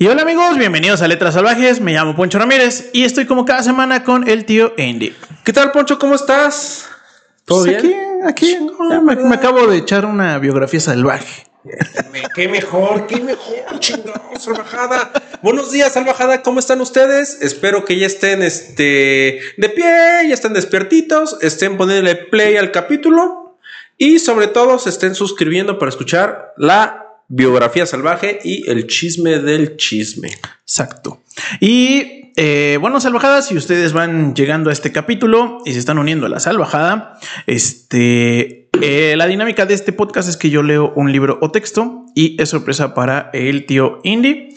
Y hola amigos, bienvenidos a Letras Salvajes. Me llamo Poncho Ramírez y estoy como cada semana con el tío Andy. ¿Qué tal, Poncho? ¿Cómo estás? ¿Todo pues bien? Aquí, aquí. Me, me, acabo de echar una biografía salvaje. qué mejor, qué mejor, chingón, salvajada. Buenos días, salvajada, ¿cómo están ustedes? Espero que ya estén este, de pie, ya estén despiertitos, estén poniéndole play al capítulo y sobre todo se estén suscribiendo para escuchar la biografía salvaje y el chisme del chisme. Exacto. Y eh, bueno, salvajadas, si ustedes van llegando a este capítulo y se están uniendo a la salvajada, este, eh, la dinámica de este podcast es que yo leo un libro o texto y es sorpresa para el tío Indy.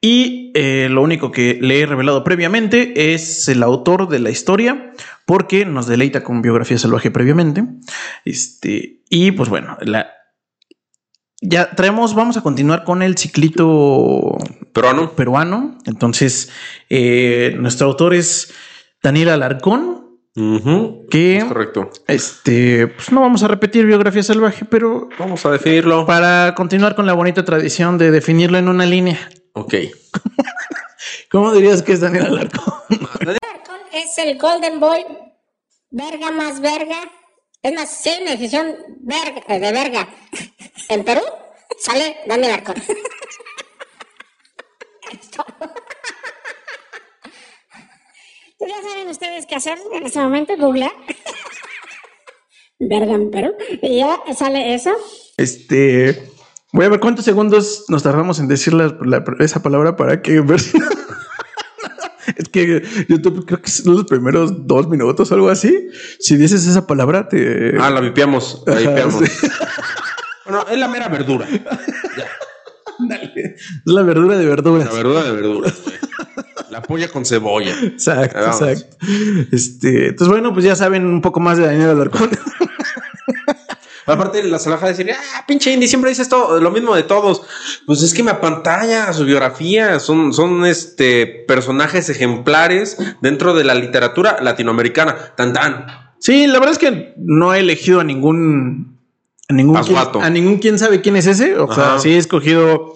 Y eh, lo único que le he revelado previamente es el autor de la historia, porque nos deleita con biografía salvaje previamente. Este, y pues bueno, la, ya traemos, vamos a continuar con el ciclito peruano. peruano. Entonces, eh, nuestro autor es Daniel Alarcón. Que correcto. Este, pues no vamos a repetir biografía salvaje, pero vamos a definirlo para continuar con la bonita tradición de definirlo en una línea. Ok. ¿Cómo dirías que es Daniel Alarcón? Daniel Alarcón es el Golden Boy, verga más verga es más, si hay una decisión de verga en Perú, sale Daniel Arcón. Pues ya saben ustedes qué hacer en este momento, Google. verga en Perú. Y ya sale eso. Este. Voy a ver cuántos segundos nos tardamos en decir esa palabra para que es que YouTube creo que son los primeros dos minutos o algo así. Si dices esa palabra, te. Ah, la vipiamos. La vipiamos. bueno, es la mera verdura. Dale. Es la verdura de verduras. La verdura de verduras. La polla con cebolla. Exacto, exacto. Este, entonces, bueno, pues ya saben un poco más de Daniel Alarcón. Aparte, la salaja decir, ah, pinche Indy, siempre dices todo, lo mismo de todos. Pues es que me apantalla su biografía. Son, son este, personajes ejemplares dentro de la literatura latinoamericana. Tan tan. Sí, la verdad es que no he elegido a ningún. A ningún, quien, a ningún quién sabe quién es ese. O sea, sí he escogido.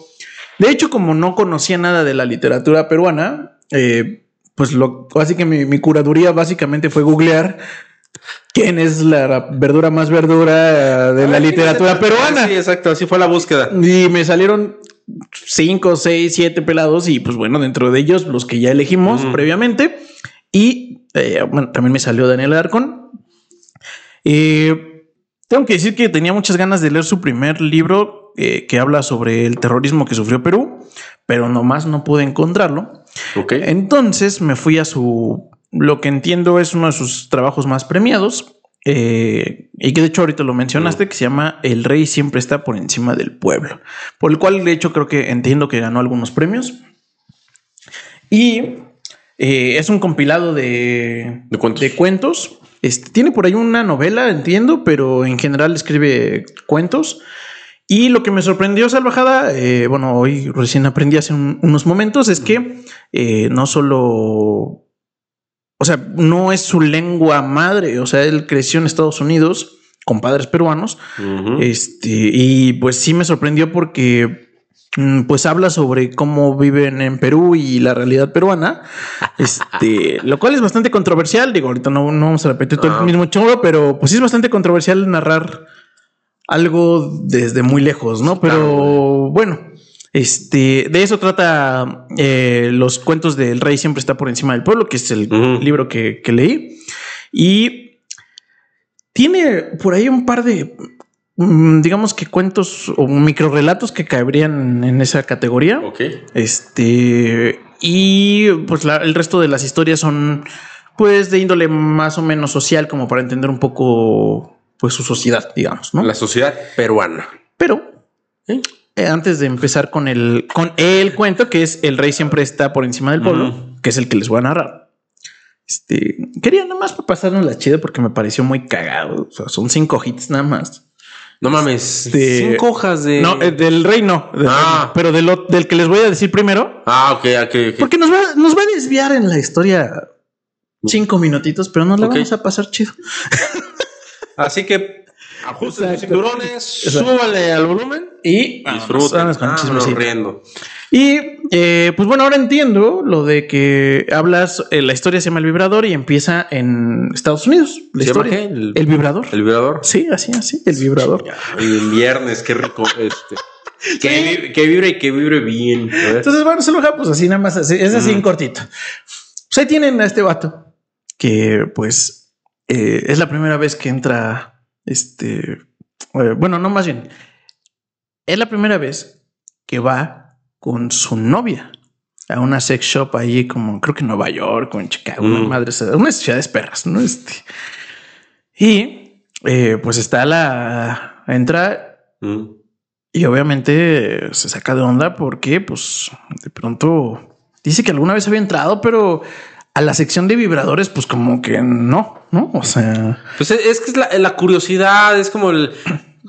De hecho, como no conocía nada de la literatura peruana, eh, pues lo, así que mi, mi curaduría básicamente fue googlear quién es la verdura más verdura de la literatura peruana. Sí, exacto, así fue la búsqueda. Y me salieron cinco, seis, siete pelados y pues bueno, dentro de ellos los que ya elegimos previamente. Y eh, bueno, también me salió Daniel Arcon. Eh, tengo que decir que tenía muchas ganas de leer su primer libro eh, que habla sobre el terrorismo que sufrió Perú, pero nomás no pude encontrarlo. Okay. Entonces me fui a su lo que entiendo es uno de sus trabajos más premiados. Eh, y que de hecho ahorita lo mencionaste, que se llama El rey siempre está por encima del pueblo, por el cual de hecho creo que entiendo que ganó algunos premios. Y eh, es un compilado de, de cuentos. Este, tiene por ahí una novela, entiendo, pero en general escribe cuentos. Y lo que me sorprendió, Salvajada, eh, bueno, hoy recién aprendí hace unos momentos, es que no solo o sea, no es su lengua madre, o sea, él creció en Estados Unidos con padres peruanos, este, y pues sí me sorprendió porque mm, pues habla sobre cómo viven en Perú y la realidad peruana, este, lo cual es bastante controversial, digo, ahorita no, vamos a repetir todo el ah. mismo chorro, pero pues sí es bastante controversial narrar algo desde muy lejos, ¿no? Pero bueno, este, de eso trata eh, los cuentos del rey siempre está por encima del pueblo, que es el libro que, leí. Y tiene por ahí un par de, mm, digamos que cuentos o microrelatos que caerían en esa categoría. Ok. Este, y pues el resto de las historias son pues de índole más o menos social, como para entender un poco pues su sociedad, digamos, ¿no? La sociedad peruana. Pero eh, antes de empezar con el, con el cuento, que es El rey siempre está por encima del pueblo, que es el que les voy a narrar. Este, quería nada más pasarnos la chida porque me pareció muy cagado. O sea, son cinco hits nada más. No mames, este, cinco hojas de. No, eh, del rey no. ah. pero del, del que les voy a decir primero. Ah, ok, ok, ok. Porque nos va, nos va a desviar en la historia cinco minutitos, pero no la vamos a pasar chido. Así que Ajusten los cinturones, súbale al volumen y ah, riendo. Y eh, pues bueno, ahora entiendo lo de que hablas, eh, la historia se llama El Vibrador y empieza en Estados Unidos. La ¿Se llama historia. qué? El- El, Vibrador. El vibrador. Sí, así, así, El Vibrador. Y en viernes, qué rico. Este. Que, vi- que vibre y que vibre bien. Entonces, bueno, se lo pues así nada más, así, es así en cortito. Pues ahí tienen a este vato que pues eh, es la primera vez que entra este, eh, bueno, no más bien, es la primera vez que va con su novia a una sex shop ahí como creo que en Nueva York o en Chicago, una Mm. madre, unas ciudades perras, ¿no? Este, y eh, pues está la, entra Mm. y obviamente se saca de onda porque, pues, de pronto dice que alguna vez había entrado, pero a la sección de vibradores, pues como que no, no, o sea, Pues es, es que es la, la curiosidad, es como el.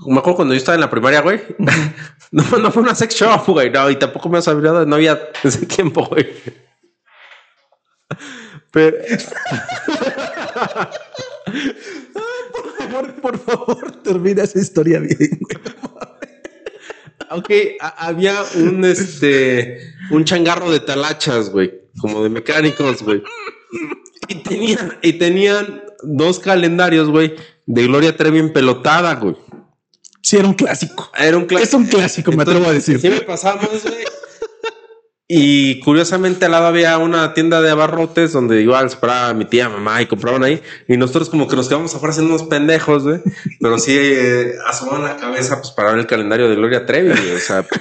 Me acuerdo cuando yo estaba en la primaria, güey. No, no fue una sex shop, güey. No, y tampoco me has hablado, no había ese tiempo, güey. Pero, por, por favor, termina esa historia bien. ok, a- había un este un changarro de talachas, güey, como de mecánicos, güey. Y tenían, y tenían dos calendarios, güey, de Gloria Trevi empelotada, güey. Sí, era un clásico. Era un clásico. Es un clásico, me atrevo a decir. Sí me pasamos, güey. Y curiosamente al lado había una tienda de abarrotes donde igual se paraba mi tía, mamá y compraban ahí. Y nosotros como que nos quedamos afuera haciendo unos pendejos, güey. Pero sí eh, asomaban la cabeza pues para ver el calendario de Gloria Trevi, güey. O sea,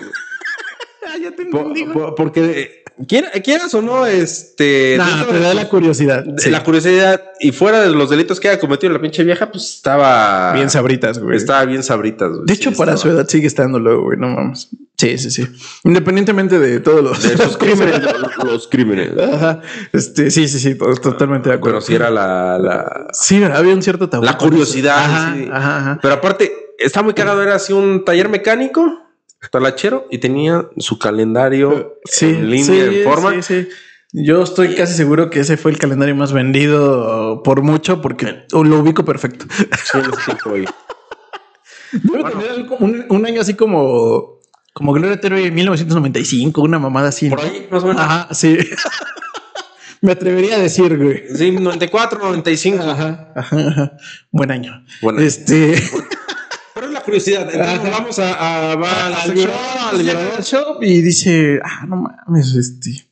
Ah, ya te entendí, po- porque quieras o no, este... Nah, te da la curiosidad. Sí. La curiosidad y fuera de los delitos que haya cometido la pinche vieja, pues estaba... Bien sabritas, güey. Estaba bien sabritas, güey. De Sí, hecho, para estaba- su edad sigue estando luego, güey, no mames. Sí, sí, sí. Independientemente de todos los, De crímenes. los crímenes. Ajá. Este, sí, sí, sí, to- totalmente de acuerdo. Pero sí era la, la, Sí, había un cierto tabú. la curiosidad. Ajá, sí. ajá, ajá. Pero aparte, está muy cagado. Era así un taller mecánico, talachero, y tenía su calendario Sí, en línea, sí, en forma. sí, sí. Yo estoy casi seguro que ese fue el calendario más vendido por mucho porque lo ubico perfecto. Sí, güey. Debe tener algo- un, un año así como, como Gloria en 1995, una mamada así. Por ¿no? ahí, más o menos. Ajá, sí. Me atrevería a decir, güey. Sí, 94, 95. Ajá, ajá, ajá. Buen año. Buen año. Este. curiosidad. Entonces Ajá. vamos a, a, al al shop y dice, ah, no mames, este.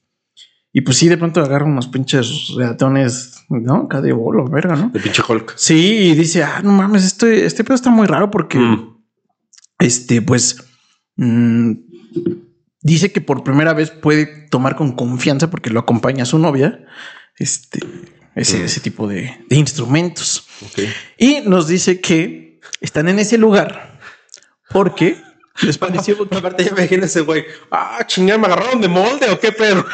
Y pues sí, de pronto agarra unos pinches reatones, ¿no? Acá de bolo, verga, ¿no? De pinche Hulk. Sí, y dice, ah, no mames, este, este pedo está muy raro porque, Mm. este, pues, mm, dice que por primera vez puede tomar con confianza porque lo acompaña a su novia, este, ese, Mm. ese tipo de, de instrumentos. Y nos dice que están en ese lugar porque les pareció Aparte, ya me imagino ese güey. Ah, chingada, me agarraron de molde o qué pedo.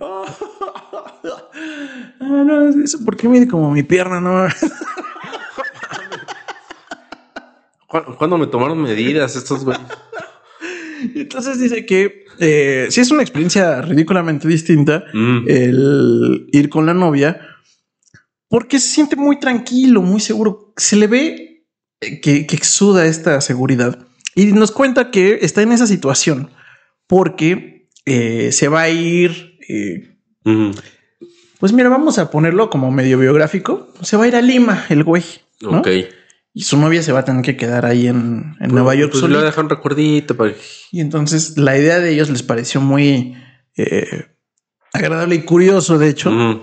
Ah, no, eso porque mide como mi pierna, no. ¿Cu- ¿Cuándo me tomaron medidas estos güey? Entonces dice que eh, sí es una experiencia ridículamente distinta Mm. el ir con la novia porque se siente muy tranquilo, muy seguro. Se le ve eh, que, que exuda esta seguridad y nos cuenta que está en esa situación porque eh, se va a ir. eh, Mm. pues mira, vamos a ponerlo como medio biográfico. Se va a ir a Lima, el güey. ¿no? Ok. Y su novia se va a tener que quedar ahí en, en Nueva York. Pues solita. le dejan un recuerdito para Y entonces la idea de ellos les pareció muy eh, agradable y curioso, de hecho, Mm.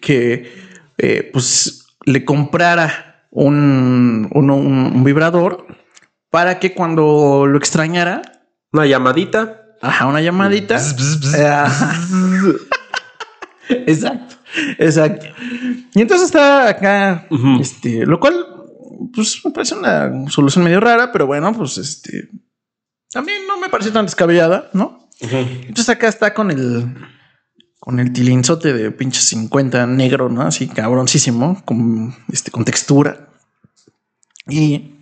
que eh, pues le comprara un, un- vibrador para que cuando lo extrañara, Una llamadita. ajá, una llamadita. eh, exacto, exacto. Y entonces está acá, este, lo cual, pues me parece una solución medio rara, pero bueno, pues este también no me parece tan descabellada, ¿no? Entonces acá está con el con el tilinzote de pinche 50 negro, ¿no? Así cabroncísimo, con este con textura. Y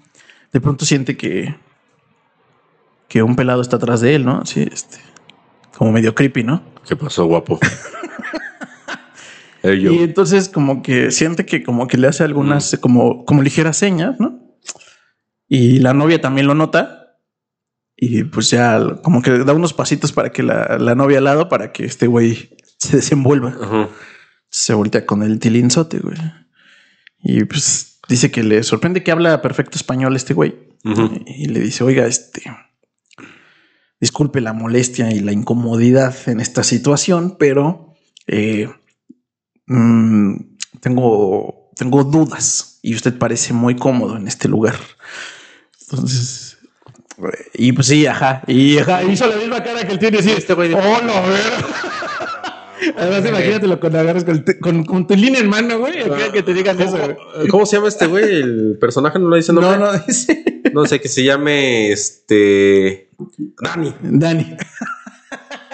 de pronto siente que que un pelado está atrás de él, ¿no? Así este como medio creepy, ¿no? ¿Qué pasó, guapo? Ey, yo. Y entonces como que siente que como que le hace algunas como, como ligeras señas, ¿no? Y la novia también lo nota. Y pues ya como que da unos pasitos para que la, la novia al lado, para que este güey se desenvuelva. Ajá. Se voltea con el tilinzote, güey. Y pues dice que le sorprende que habla perfecto español este güey. Y le dice, oiga, este... Disculpe la molestia y la incomodidad en esta situación, pero eh, mm, tengo, tengo dudas y usted parece muy cómodo en este lugar. Entonces, y pues sí, ajá. Y ajá, hizo la misma cara que él tiene así. Este güey. Oh, no, Además, imagínatelo cuando agarras con, con, con tu línea en mano, güey. Que te digan eso, güey. ¿Cómo se llama este güey? El personaje no lo dice nombre. No, no, dice No sé, que se llame este. Dani. Dani.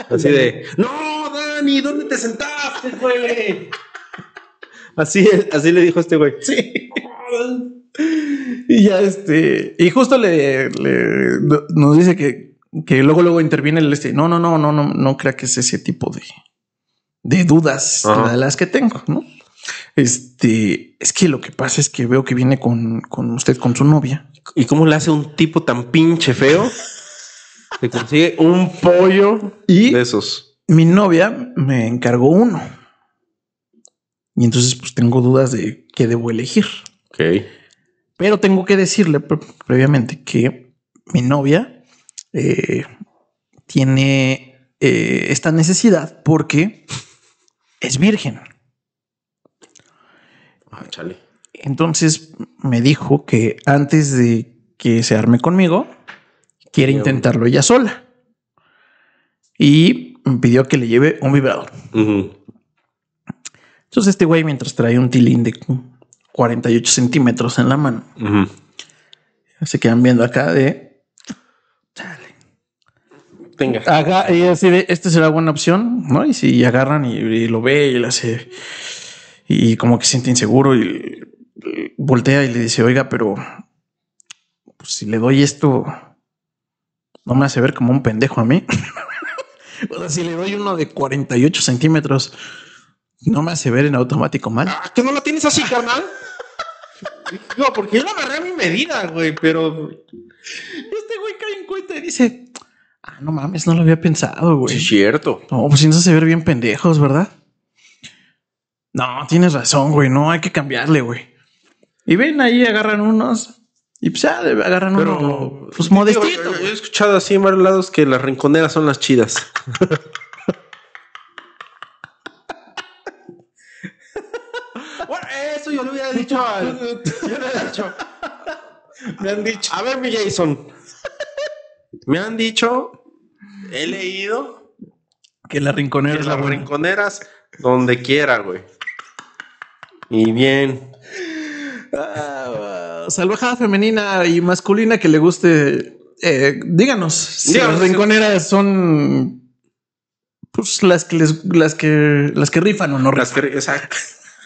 Así de. No, Dani, ¿dónde te sentaste, güey? Así, así le dijo este güey. Sí. Y ya este, y justo le, le- nos dice que, que luego, luego interviene el este. No, no, no, no, no, no crea que es ese tipo de, de dudas Ajá. de las que tengo, ¿no? Este, es que lo que pasa es que veo que viene con, con usted, con su novia. ¿Y cómo le hace un tipo tan pinche feo? Se consigue un pollo Y de esos. Mi novia me encargó uno. Y entonces, pues tengo dudas de qué debo elegir. Ok. Pero tengo que decirle pre- previamente que mi novia eh, tiene eh, esta necesidad porque es virgen. Ah, chale. Entonces me dijo que antes de que se arme conmigo, quiere intentarlo ella sola. Y me pidió que le lleve un vibrador. Entonces este güey, mientras trae un tilín de 48 centímetros en la mano, Ujú. se quedan viendo acá de... Venga. Haga, y así de, esta será buena opción, ¿no? Y si agarran y, y lo ve y le hace, y como que se siente inseguro y, y voltea y le dice, oiga, pero pues, si le doy esto, no me hace ver como un pendejo a mí. o sea, si le doy uno de 48 centímetros, no me hace ver en automático mal. Ah, ¿Que no la tienes así, carnal? No, porque yo la agarré a mi medida, güey, pero. Este güey cae en cuenta y dice, ah, no mames, no lo había pensado, güey. Sí, es cierto. No, pues sí nos hace ver bien pendejos, ¿verdad? No, tienes razón, güey. No hay que cambiarle, güey. Y ven ahí, agarran unos y pues ya agarran Pero. uno, pues modestito. yo- yo he escuchado así en varios lados que las rinconeras son las chidas. bueno, eso yo le hubiera dicho al. Yo le hubiera dicho. Me han dicho. A ver, mi Jason. Me han dicho. He leído Que la rinconera que las buena. rinconeras donde quiera, güey. Y bien. Ah, salvajada femenina y masculina que le guste. eh, díganos si Díganos, las rinconeras son pues las que les, las que las que rifan o no Las rifan. que- exacto.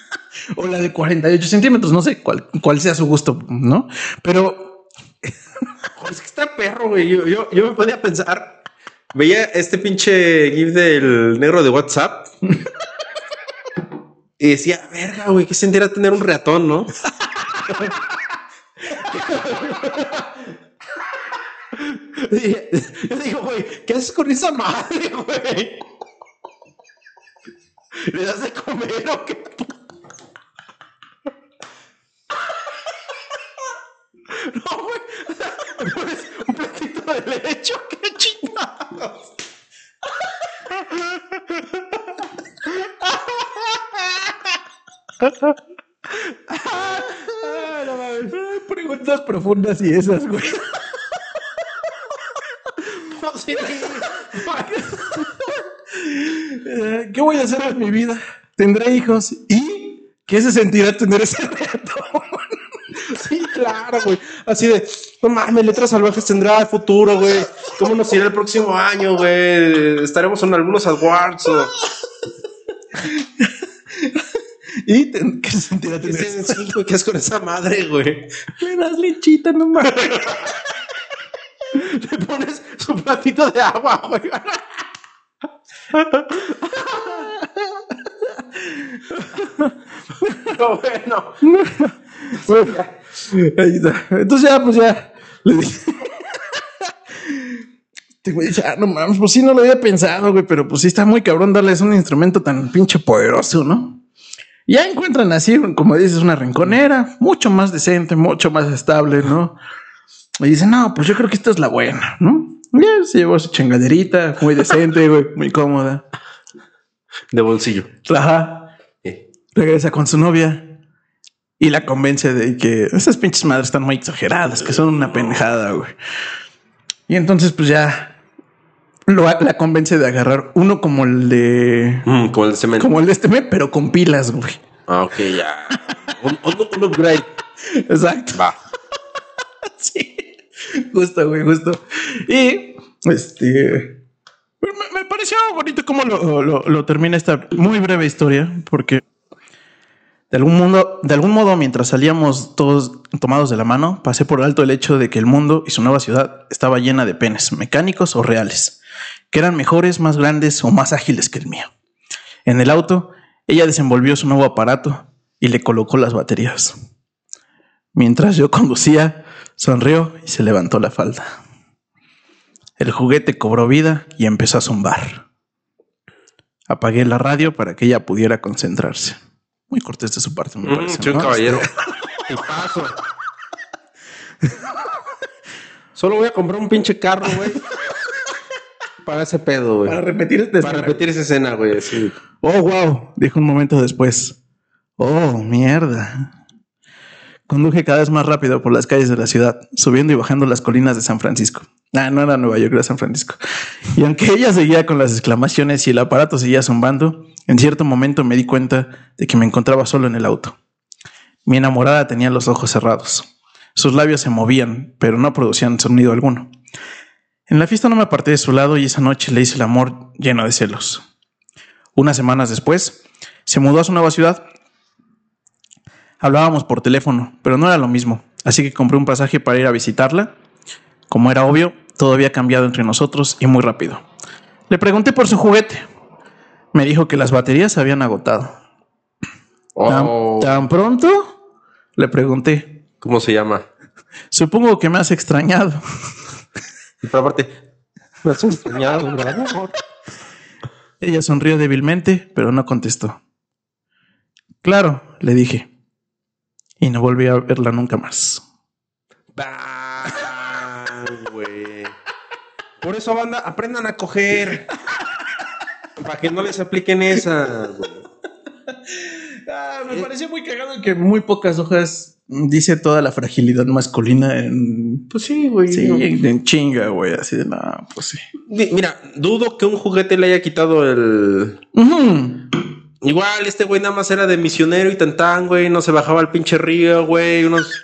o la de 48 centímetros, no sé cuál, cuál sea su gusto, ¿no? Pero es que está perro, güey. Yo, yo, yo me podía pensar. Veía este pinche GIF del negro de WhatsApp. y decía, verga, güey, qué sentirá tener un reatón, ¿no? Yo digo, güey, ¿qué haces con esa madre, güey? ¿Le das de comer o qué? No, güey. Un platito de leche, ¿o qué chingados. Ay, no mames. Preguntas profundas y esas, güey. No, sí, Eh, ¿Qué mi vida? Tendré hijos y ¿qué se sentirá tener ese reto? sí, claro, güey. Así de, no mames, Letras Salvajes tendrá futuro, güey. ¿Cómo nos irá el próximo año, güey? Estaremos en algunos awards o... ¿Y ten- qué se sentirá ¿Qué tener es, sí, güey, ¿qué es con esa madre, güey? Me das lechita, no mames. Le pones su platito de agua, güey. No, bueno. Entonces ya, pues ya le dije. Este güey ah, no mames, pues sí, no lo había pensado, güey, pero pues sí está muy cabrón darles un instrumento tan pinche poderoso, ¿no? Ya encuentran así, como dices, una rinconera, mucho más decente, mucho más estable, ¿no? Y dicen, no, pues yo creo que esta es la buena, ¿no? Ya se llevó su chingaderita, muy decente, güey, muy cómoda. De bolsillo. Ajá. Regresa con su novia y la convence de que esas pinches madres están muy exageradas, que son una pendejada, güey. Y entonces, pues ya lo, la convence de agarrar uno como el de. Mm, como el de cemento. Como el de este mes, pero con pilas, güey. Ah, ok, ya. un, un upgrade. Exacto. Va. Sí. Justo, güey, justo. Y este. Me, me pareció bonito cómo lo, lo- termina esta muy breve historia, porque de algún, de algún modo, mientras salíamos todos tomados de la mano, pasé por alto el hecho de que el mundo y su nueva ciudad estaba llena de penes, mecánicos o reales, que eran mejores, más grandes o más ágiles que el mío. En el auto, ella desenvolvió su nuevo aparato y le colocó las baterías. Mientras yo conducía, sonrió y se levantó la falda. El juguete cobró vida y empezó a zumbar. Apagué la radio para que ella pudiera concentrarse. Muy cortés de su parte, me Mm, parece. un ¿no? caballero. Y paso. Solo voy a comprar un pinche carro, güey. Para ese pedo, güey. Para repetir este Para repetir esa escena, güey. Sí. Oh, wow, dijo un momento después. Oh, mierda. Conduje cada vez más rápido por las calles de la ciudad, subiendo y bajando las colinas de San Francisco. Ah, no era Nueva York, era San Francisco. Y aunque ella seguía con las exclamaciones y el aparato seguía zumbando, en cierto momento me di cuenta de que me encontraba solo en el auto. Mi enamorada tenía los ojos cerrados. Sus labios se movían, pero no producían sonido alguno. En la fiesta no me aparté de su lado y esa noche le hice el amor lleno de celos. Unas semanas después, se mudó a su nueva ciudad. Hablábamos por teléfono, pero no era lo mismo, así que compré un pasaje para ir a visitarla. Como era obvio, todo había cambiado entre nosotros y muy rápido. Le pregunté por su juguete. Me dijo que las baterías se habían agotado. ¿Tan, Oh, tan pronto? Le pregunté. ¿Cómo se llama? Supongo que me has extrañado. Y por aparte, me has extrañado. Ella sonrió débilmente, pero no contestó. Claro, le dije. Y no volví a verla nunca más. Bah, güey. Por eso, banda, aprendan a coger. Para que no les apliquen esa. Ah, me pareció muy cagado que muy pocas hojas dice toda la fragilidad masculina en. Pues sí, güey. Sí, no. en, en chinga, güey. Así de nada, pues sí. Mira, dudo que un juguete le haya quitado el. Igual, este güey nada más era de misionero y tantán, güey. No se bajaba al pinche río, güey. Unos.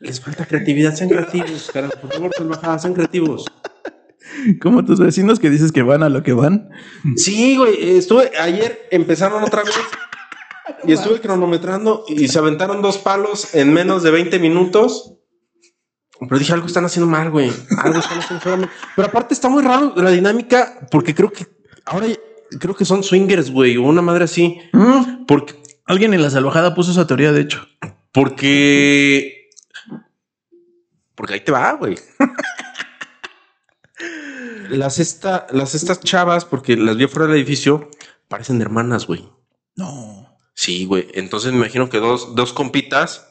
Les falta creatividad, sean creativos, carajo. Por favor, bajada, sean creativos. Como tus vecinos que dices que van a lo que van. Sí, güey. Estuve ayer, empezaron otra vez. Y estuve cronometrando y se aventaron dos palos en menos de 20 minutos. Pero dije, algo están haciendo mal, güey. Algo están haciendo mal. Pero aparte está muy raro la dinámica porque creo que ahora creo que son swingers, güey, o una madre así. Mm. Porque, Alguien en la salvajada puso esa teoría, de hecho. porque, porque ahí te va, güey. Las, esta, las estas chavas, porque las vi fuera del edificio, parecen hermanas, güey. No. Sí, güey. Entonces me imagino que dos, dos compitas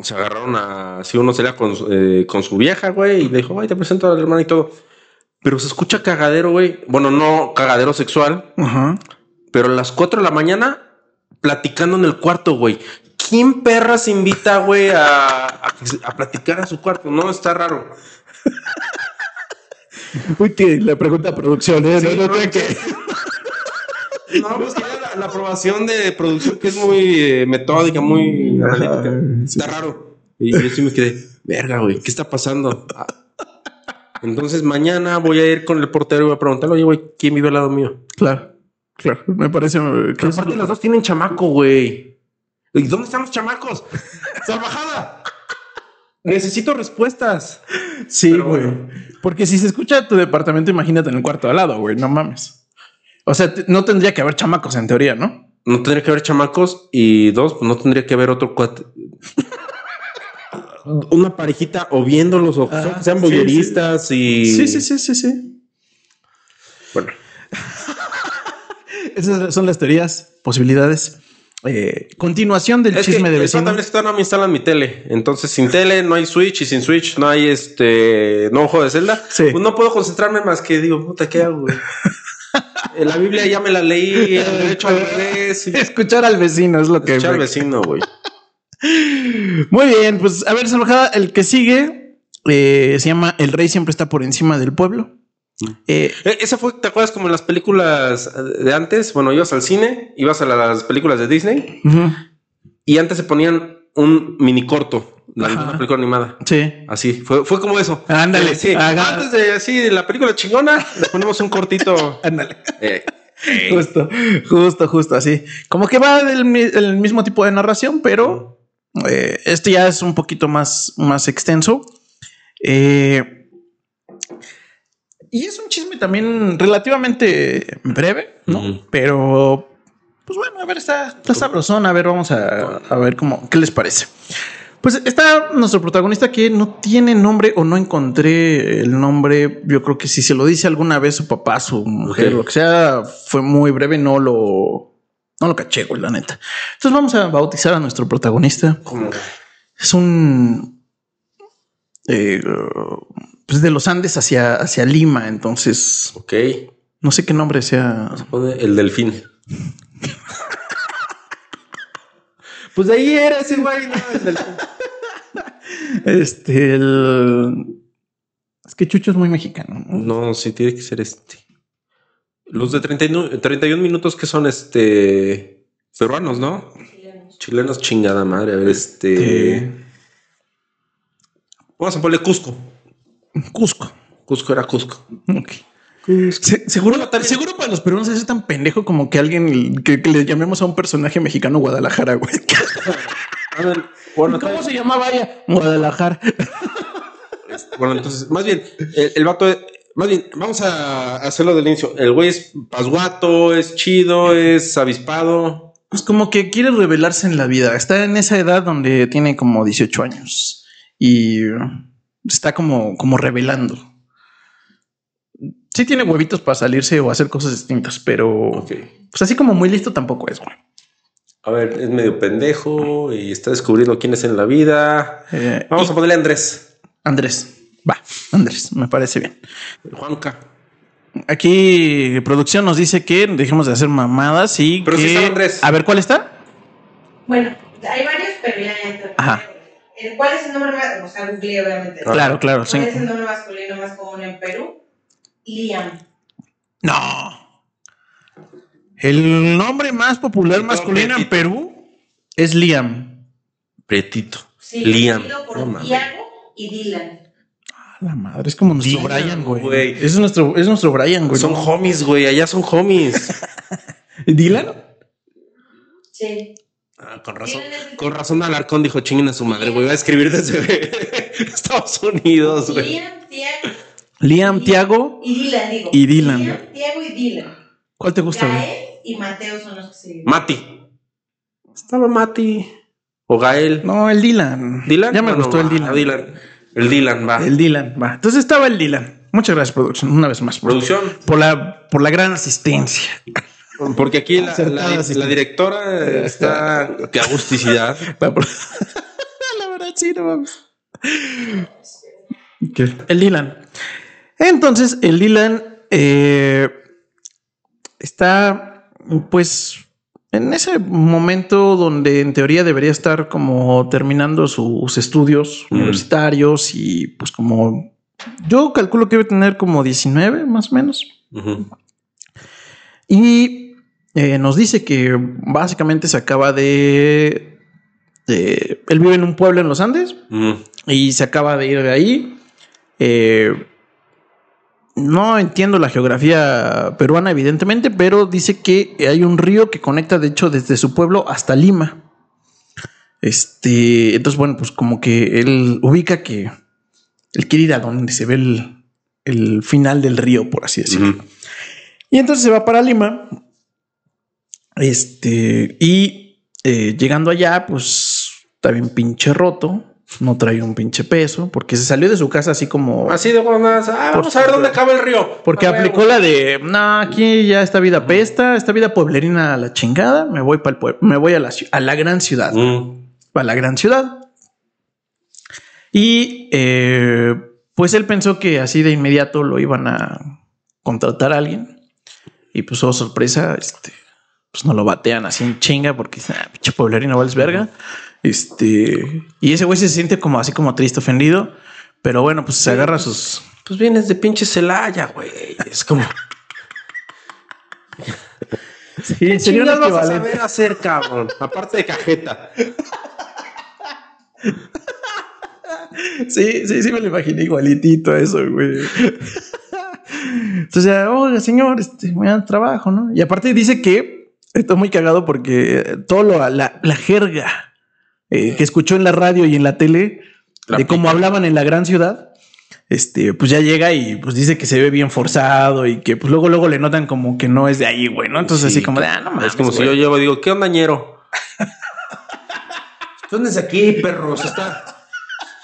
se agarraron a. Si uno salía con, su- eh, con su vieja, güey, y le dijo, ay, te presento a la hermana y todo. Pero se escucha cagadero, güey. Bueno, no cagadero sexual, Ajá. pero a las 4 de la mañana platicando en el cuarto, güey. ¿Quién perra se invita, güey, a, a, a platicar a su cuarto? No, está raro. Uy, le pregunta a producción, ¿eh? Sí, no, no, no, que- No, pues que la, la aprobación de producción que es muy eh, metódica, muy analítica. Ajá, sí. Está raro. Y yo sí me quedé, verga, güey, ¿qué está pasando? Entonces mañana voy a ir con el portero y voy a preguntarle, oye, güey, ¿quién vive al lado mío? Claro, claro. Me parece que aparte las dos tienen chamaco, güey. ¿Y dónde están los chamacos? ¡Salvajada! Necesito respuestas. Sí, güey. bueno. Porque si se escucha tu departamento, imagínate en el cuarto al lado, güey. No mames. O sea, no tendría que haber chamacos en teoría, ¿no? No tendría que haber chamacos y dos, pues no tendría que haber otro cuate. Una parejita o viéndolos o Ah, sean sí, voyeristas y. Sí, sí, sí, sí, sí. Bueno, Esas son las teorías, posibilidades. Eh, continuación del es chisme que de vecino. también está no me instalan mi tele. Entonces, sin tele no hay Switch y sin Switch no hay este. No juego de Zelda. Sí. Pues no puedo concentrarme más que digo, puta, ¿qué hago? la Biblia ya me la leí, al revés. Escuchar al vecino es lo que. Escuchar al vecino, güey. Muy bien, pues a ver, Salvajada, el que sigue eh, se llama El Rey siempre está por encima del pueblo. Eh, Eh, Esa fue, ¿te acuerdas como en las películas de antes? Bueno, ibas al cine, ibas a las películas de Disney y antes se ponían un mini corto, alguna película animada. sí. Así, fue, fue como eso. Ándale, Eh, sí. Antes de así la película chingona, le ponemos un cortito. Ándale. Eh, Justo, justo, justo así. Como que va del mi- el mismo tipo de narración, pero eh, este ya es un poquito más, más extenso. Eh, y es un chisme también relativamente breve, ¿no? Pero, pues bueno, a ver, está, está sabrosón. A ver, vamos a, a ver cómo, qué les parece. Pues está nuestro protagonista que no tiene nombre o no encontré el nombre. Yo creo que si se lo dice alguna vez su papá, su mujer, lo que sea, fue muy breve, no lo, no lo caché, güey, la neta. Entonces vamos a bautizar a nuestro protagonista. Es un eh, pues de los Andes hacia, hacia Lima. Entonces ok. no sé qué nombre sea. Pone el delfín. pues de ahí era ese güey, no, el delfín. Este, el... es que Chucho es muy mexicano. ¿no? No, sí, tiene que ser este. Los de 31, 31 minutos que son este peruanos, ¿no? Chilenos, chingada madre. A ver, este. Eh, Vamos a ponerle Cusco. Cusco. Cusco era Cusco. Ok. Se- seguro, seguro para los peruanos es tan pendejo como que alguien que, que le llamemos a un personaje mexicano Guadalajara, güey. A ver, bueno, ¿Cómo se llamaba ella? Guadalajara. bueno, entonces, más bien, el, el vato, más bien, vamos a hacerlo del inicio. El güey es pasguato, es chido, es avispado. Pues como que quiere revelarse en la vida. Está en esa edad donde tiene como 18 años y está como, como revelando. Sí tiene huevitos para salirse o hacer cosas distintas, pero Ok. pues así como muy listo tampoco es, güey. A ver, es medio pendejo y está descubriendo quién es en la vida. Eh, Vamos y- a ponerle Andrés. Andrés. Va, Andrés, me parece bien. Juanca. Aquí producción nos dice que dejemos de hacer mamadas y Pero que... sí está Andrés. A ver, ¿cuál está? Bueno, hay varios, pero ya entra. Ajá. El- ¿Cuál es el nombre más? O sea, googleé obviamente. Ah. Claro, claro, sí. ¿Cuál es el nombre masculino más común en Perú? Liam. No. El nombre más popular masculino en. Perú es Liam. Prietito. Sí, Liam. por No. Tiago y Dylan. La madre, es como nuestro Dylan, Brian, güey. güey. Es nuestro, es nuestro Brian, güey. Son homies, güey. Allá son homies. ¿Dylan? Sí. Ah, con razón. Con razón Alarcón dijo chinguen a su madre, güey. Va a escribir desde Estados Unidos, güey. Liam, Tiago Liam, Tiago. y Dylan, digo. Y Dylan. Liam, Tiago y Dylan. ¿Cuál te gusta, güey? Gael y Mateo son los que se Mati. Estaba Mati. O Gael. No, el Dylan. ¿Dylan? Ya me Bueno, gustó el va, Dylan. Dylan. El Dylan, va. El Dylan, va. Entonces estaba el Dylan. Muchas gracias, producción. Una vez más. por- Producción. Por la, por la gran asistencia. Porque aquí la, directora está. Qué agusticidad. La verdad, sí, no mames. ¿Qué? El Dylan. Entonces, el Dylan eh, está, pues, en ese momento donde en teoría debería estar como terminando sus estudios Mm. universitarios y pues como yo calculo que debe tener como 19 más o menos. Y eh, nos dice que básicamente se acaba de, de- Él vive en un pueblo en los Andes Ujú. y se acaba de ir de ahí. Eh, no entiendo la geografía peruana, evidentemente, pero dice que hay un río que conecta, de hecho, desde su pueblo hasta Lima. Este, entonces, bueno, pues como que él ubica que él quiere ir a donde se ve el, el final del río, por así decirlo. Y entonces se va para Lima. Este, y eh, llegando allá, pues está bien pinche roto. No trae un pinche peso porque se salió de su casa así como. Así de buenas. Ah, vamos a ver dónde acaba el río. Porque A ver, aplicó la de, no, aquí ya esta vida pesta, esta vida pueblerina a la chingada, me voy para el pueblo, me voy a la, a la gran ciudad, Mm. a la gran ciudad. Y eh, pues él pensó que así de inmediato lo iban a contratar a alguien. Y pues, oh sorpresa, este, pues no lo batean así en chinga porque dice, ah, pinche pueblerino vales verga. Este, y ese güey se siente como así como triste, ofendido. Pero bueno, pues se agarra sus, Pues vienes de pinche Celaya, güey. Es como. Sí, sería un chingados vas a saber hacer, cabrón? Aparte de cajeta. Sí, sí, sí me lo imaginé igualitito eso, güey. Entonces, oiga, señor, este, me dan trabajo, ¿no? Y aparte dice que esto es muy cagado porque todo lo, la, la jerga eh, que escuchó en la radio y en la tele La de cómo hablaban en la gran ciudad, este, pues ya llega y pues dice que se ve bien forzado y que pues luego, luego le notan como que no es de ahí, güey, ¿no? Entonces, Sí, así como de, ah, no mames, Es como si yo llego y digo, ¿qué onda, ñero? ¿Dónde es aquí, perros? Está.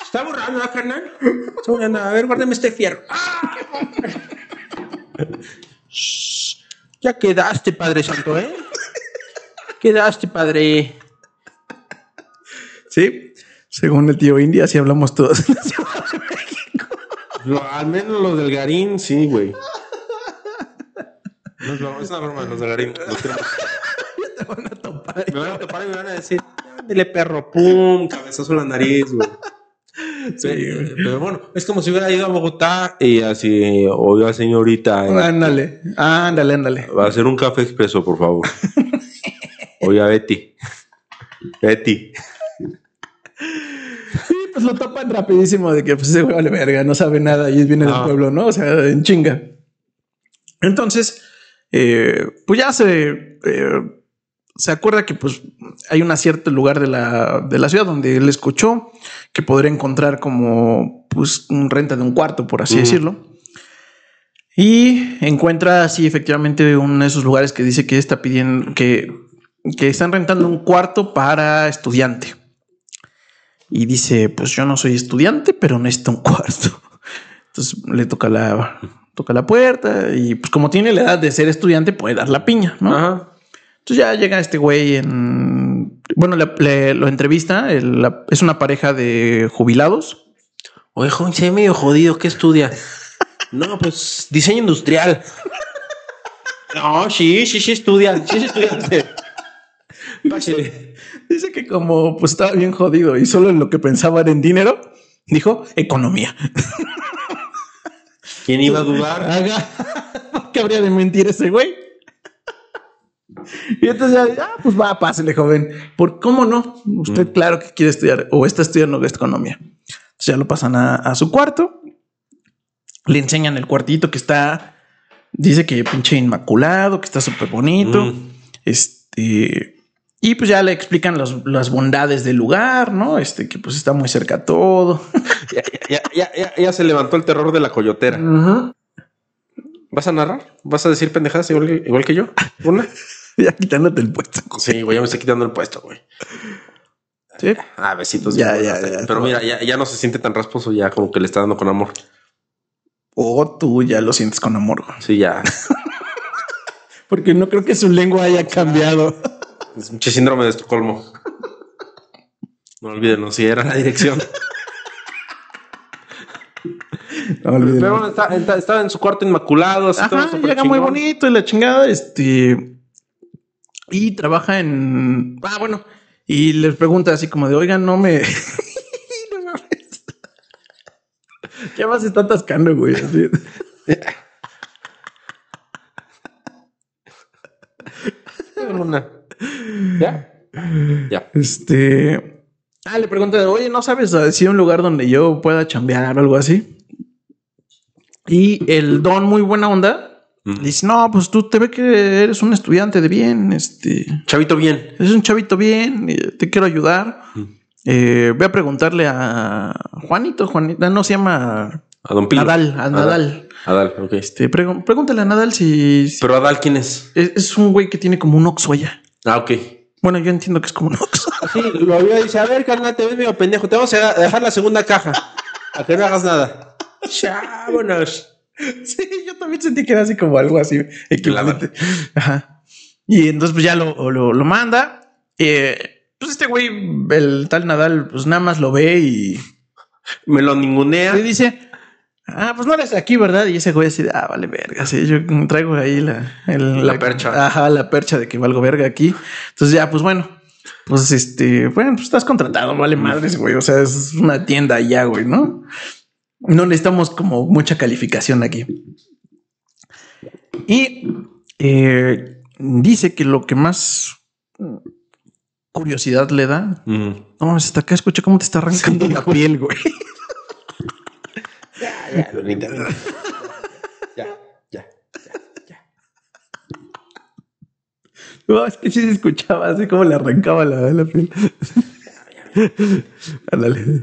¿Está borrando, ¿ah, carnal? Está borrando. A ver, guárdame este fierro. ¡Ah! Ya quedaste, Padre Santo, ¿eh? Quedaste, Padre. Sí, según el tío India, así hablamos todos. Lo- al menos los del Garín, sí, güey. No es, broma, es una broma de los del Garín. Los queremos. Me van a topar y me van a decir, ándale, perro, pum, cabezazo en la nariz, güey. Sí, pero bueno, es como si hubiera ido a Bogotá y así, oiga, señorita, eh, ándale, ándale, ándale. va a hacer un café expreso, por favor. Oiga, Betty. Betty. Sí, pues lo topan rapidísimo de que pues ese güey vale verga, no sabe nada y viene del Ah. pueblo, ¿no? O sea, en chinga. Entonces, eh, pues ya se, eh, se acuerda que pues hay un cierto lugar de la, de la ciudad donde él escuchó que podría encontrar como pues un renta de un cuarto, por así decirlo. Y encuentra así efectivamente uno de esos lugares que dice que está pidiendo que, que están rentando un cuarto para estudiante. Y dice, pues yo no soy estudiante, pero necesito un cuarto. Entonces le toca la, toca la puerta y pues como tiene la edad de ser estudiante puede dar la piña, ¿no? Ajá. Entonces ya llega este güey en... Bueno, le, le- lo entrevista, el- la- es una pareja de jubilados. Oye, joven, se ve medio jodido. ¿Qué estudia? No, pues diseño industrial. No, sí, sí, sí estudia. Sí, sí estudiante. Pásele. Dice que como pues estaba bien jodido y solo en lo que pensaba era en dinero, dijo economía. ¿Quién iba a dudar? ¿Qué habría de mentir ese güey? Y entonces ya, ah, pues va, pásele, joven. ¿Por cómo no? Usted, claro que quiere estudiar o está estudiando economía. Entonces ya lo pasan a, a su cuarto. Le enseñan el cuartito que está, dice que pinche inmaculado, que está súper bonito. Mm. Este, y pues ya le explican los- las bondades del lugar, ¿no? Este, que pues está muy cerca todo. Ya, ya, ya, ya, ya se levantó el terror de la coyotera. ¿Vas a narrar? ¿Vas a decir pendejadas igual que, igual que yo? ¿Una? ya quitándote el puesto. Sí, güey, ya me estoy quitando el puesto, güey. Sí. Ah, besitos. Ya, ya, ya. Pero mira, ya, ya no se siente tan rasposo, ya como que le está dando con amor. O tú ya lo sientes con amor, güey. Sí, ya. Porque no creo que su lengua haya cambiado. Es un síndrome de Estocolmo. No olviden, no, si era la dirección. No olviden. Pero bueno, está- está- estaba en su cuarto inmaculado, así todo Ajá, súper llega muy bonito y la chingada, este. Y trabaja en. Ah, bueno. Y les pregunta así como de, oigan, no me. No mames. ¿Qué más está atascando, güey? Así. ¿Ya? Ya. Este. Ah, le pregunta, oye, ¿no sabes si hay un lugar donde yo pueda chambear o algo así? Y el don, muy buena onda, Mm. dice, no, pues tú te ve que eres un estudiante de bien, este. Chavito bien. Es un chavito bien, te quiero ayudar. Mm. Eh, voy a preguntarle a Juanito, Juanita, no se llama A Don Pilo. Nadal, a Nadal. Adal, ok. Este, pregúntale a Nadal si, si- Pero Adal, ¿quién es? es, es un güey que tiene como un Oxxo allá. Ah, ok. Bueno, yo entiendo que es como un Oxxo. Sí, lo vio y dice, a ver, carnal, te ves medio pendejo, te vamos a dejar la segunda caja. A que no hagas nada. Chámonos. Sí, yo también sentí que era así como algo así equivalente. Ajá. Y entonces pues ya lo, lo, lo manda. Eh, pues este güey, el tal Nadal, pues nada más lo ve y Me lo ningunea. le dice, ah, pues no eres aquí, ¿verdad? Y ese güey así, ah, vale, verga. Sí, yo traigo ahí la, el- La percha. Ajá, la percha de que valgo verga aquí. Entonces ya, pues bueno, pues este, bueno, pues estás contratado, vale madres, güey. O sea, es una tienda ya, güey, ¿no? No necesitamos como mucha calificación aquí. Y eh, dice que lo que más curiosidad le da. Mm. No hasta acá escucha cómo te está arrancando la piel, güey. Ya, Donita. Ya, ya. No, es que sí se escuchaba así como le arrancaba la, la piel. Ándale,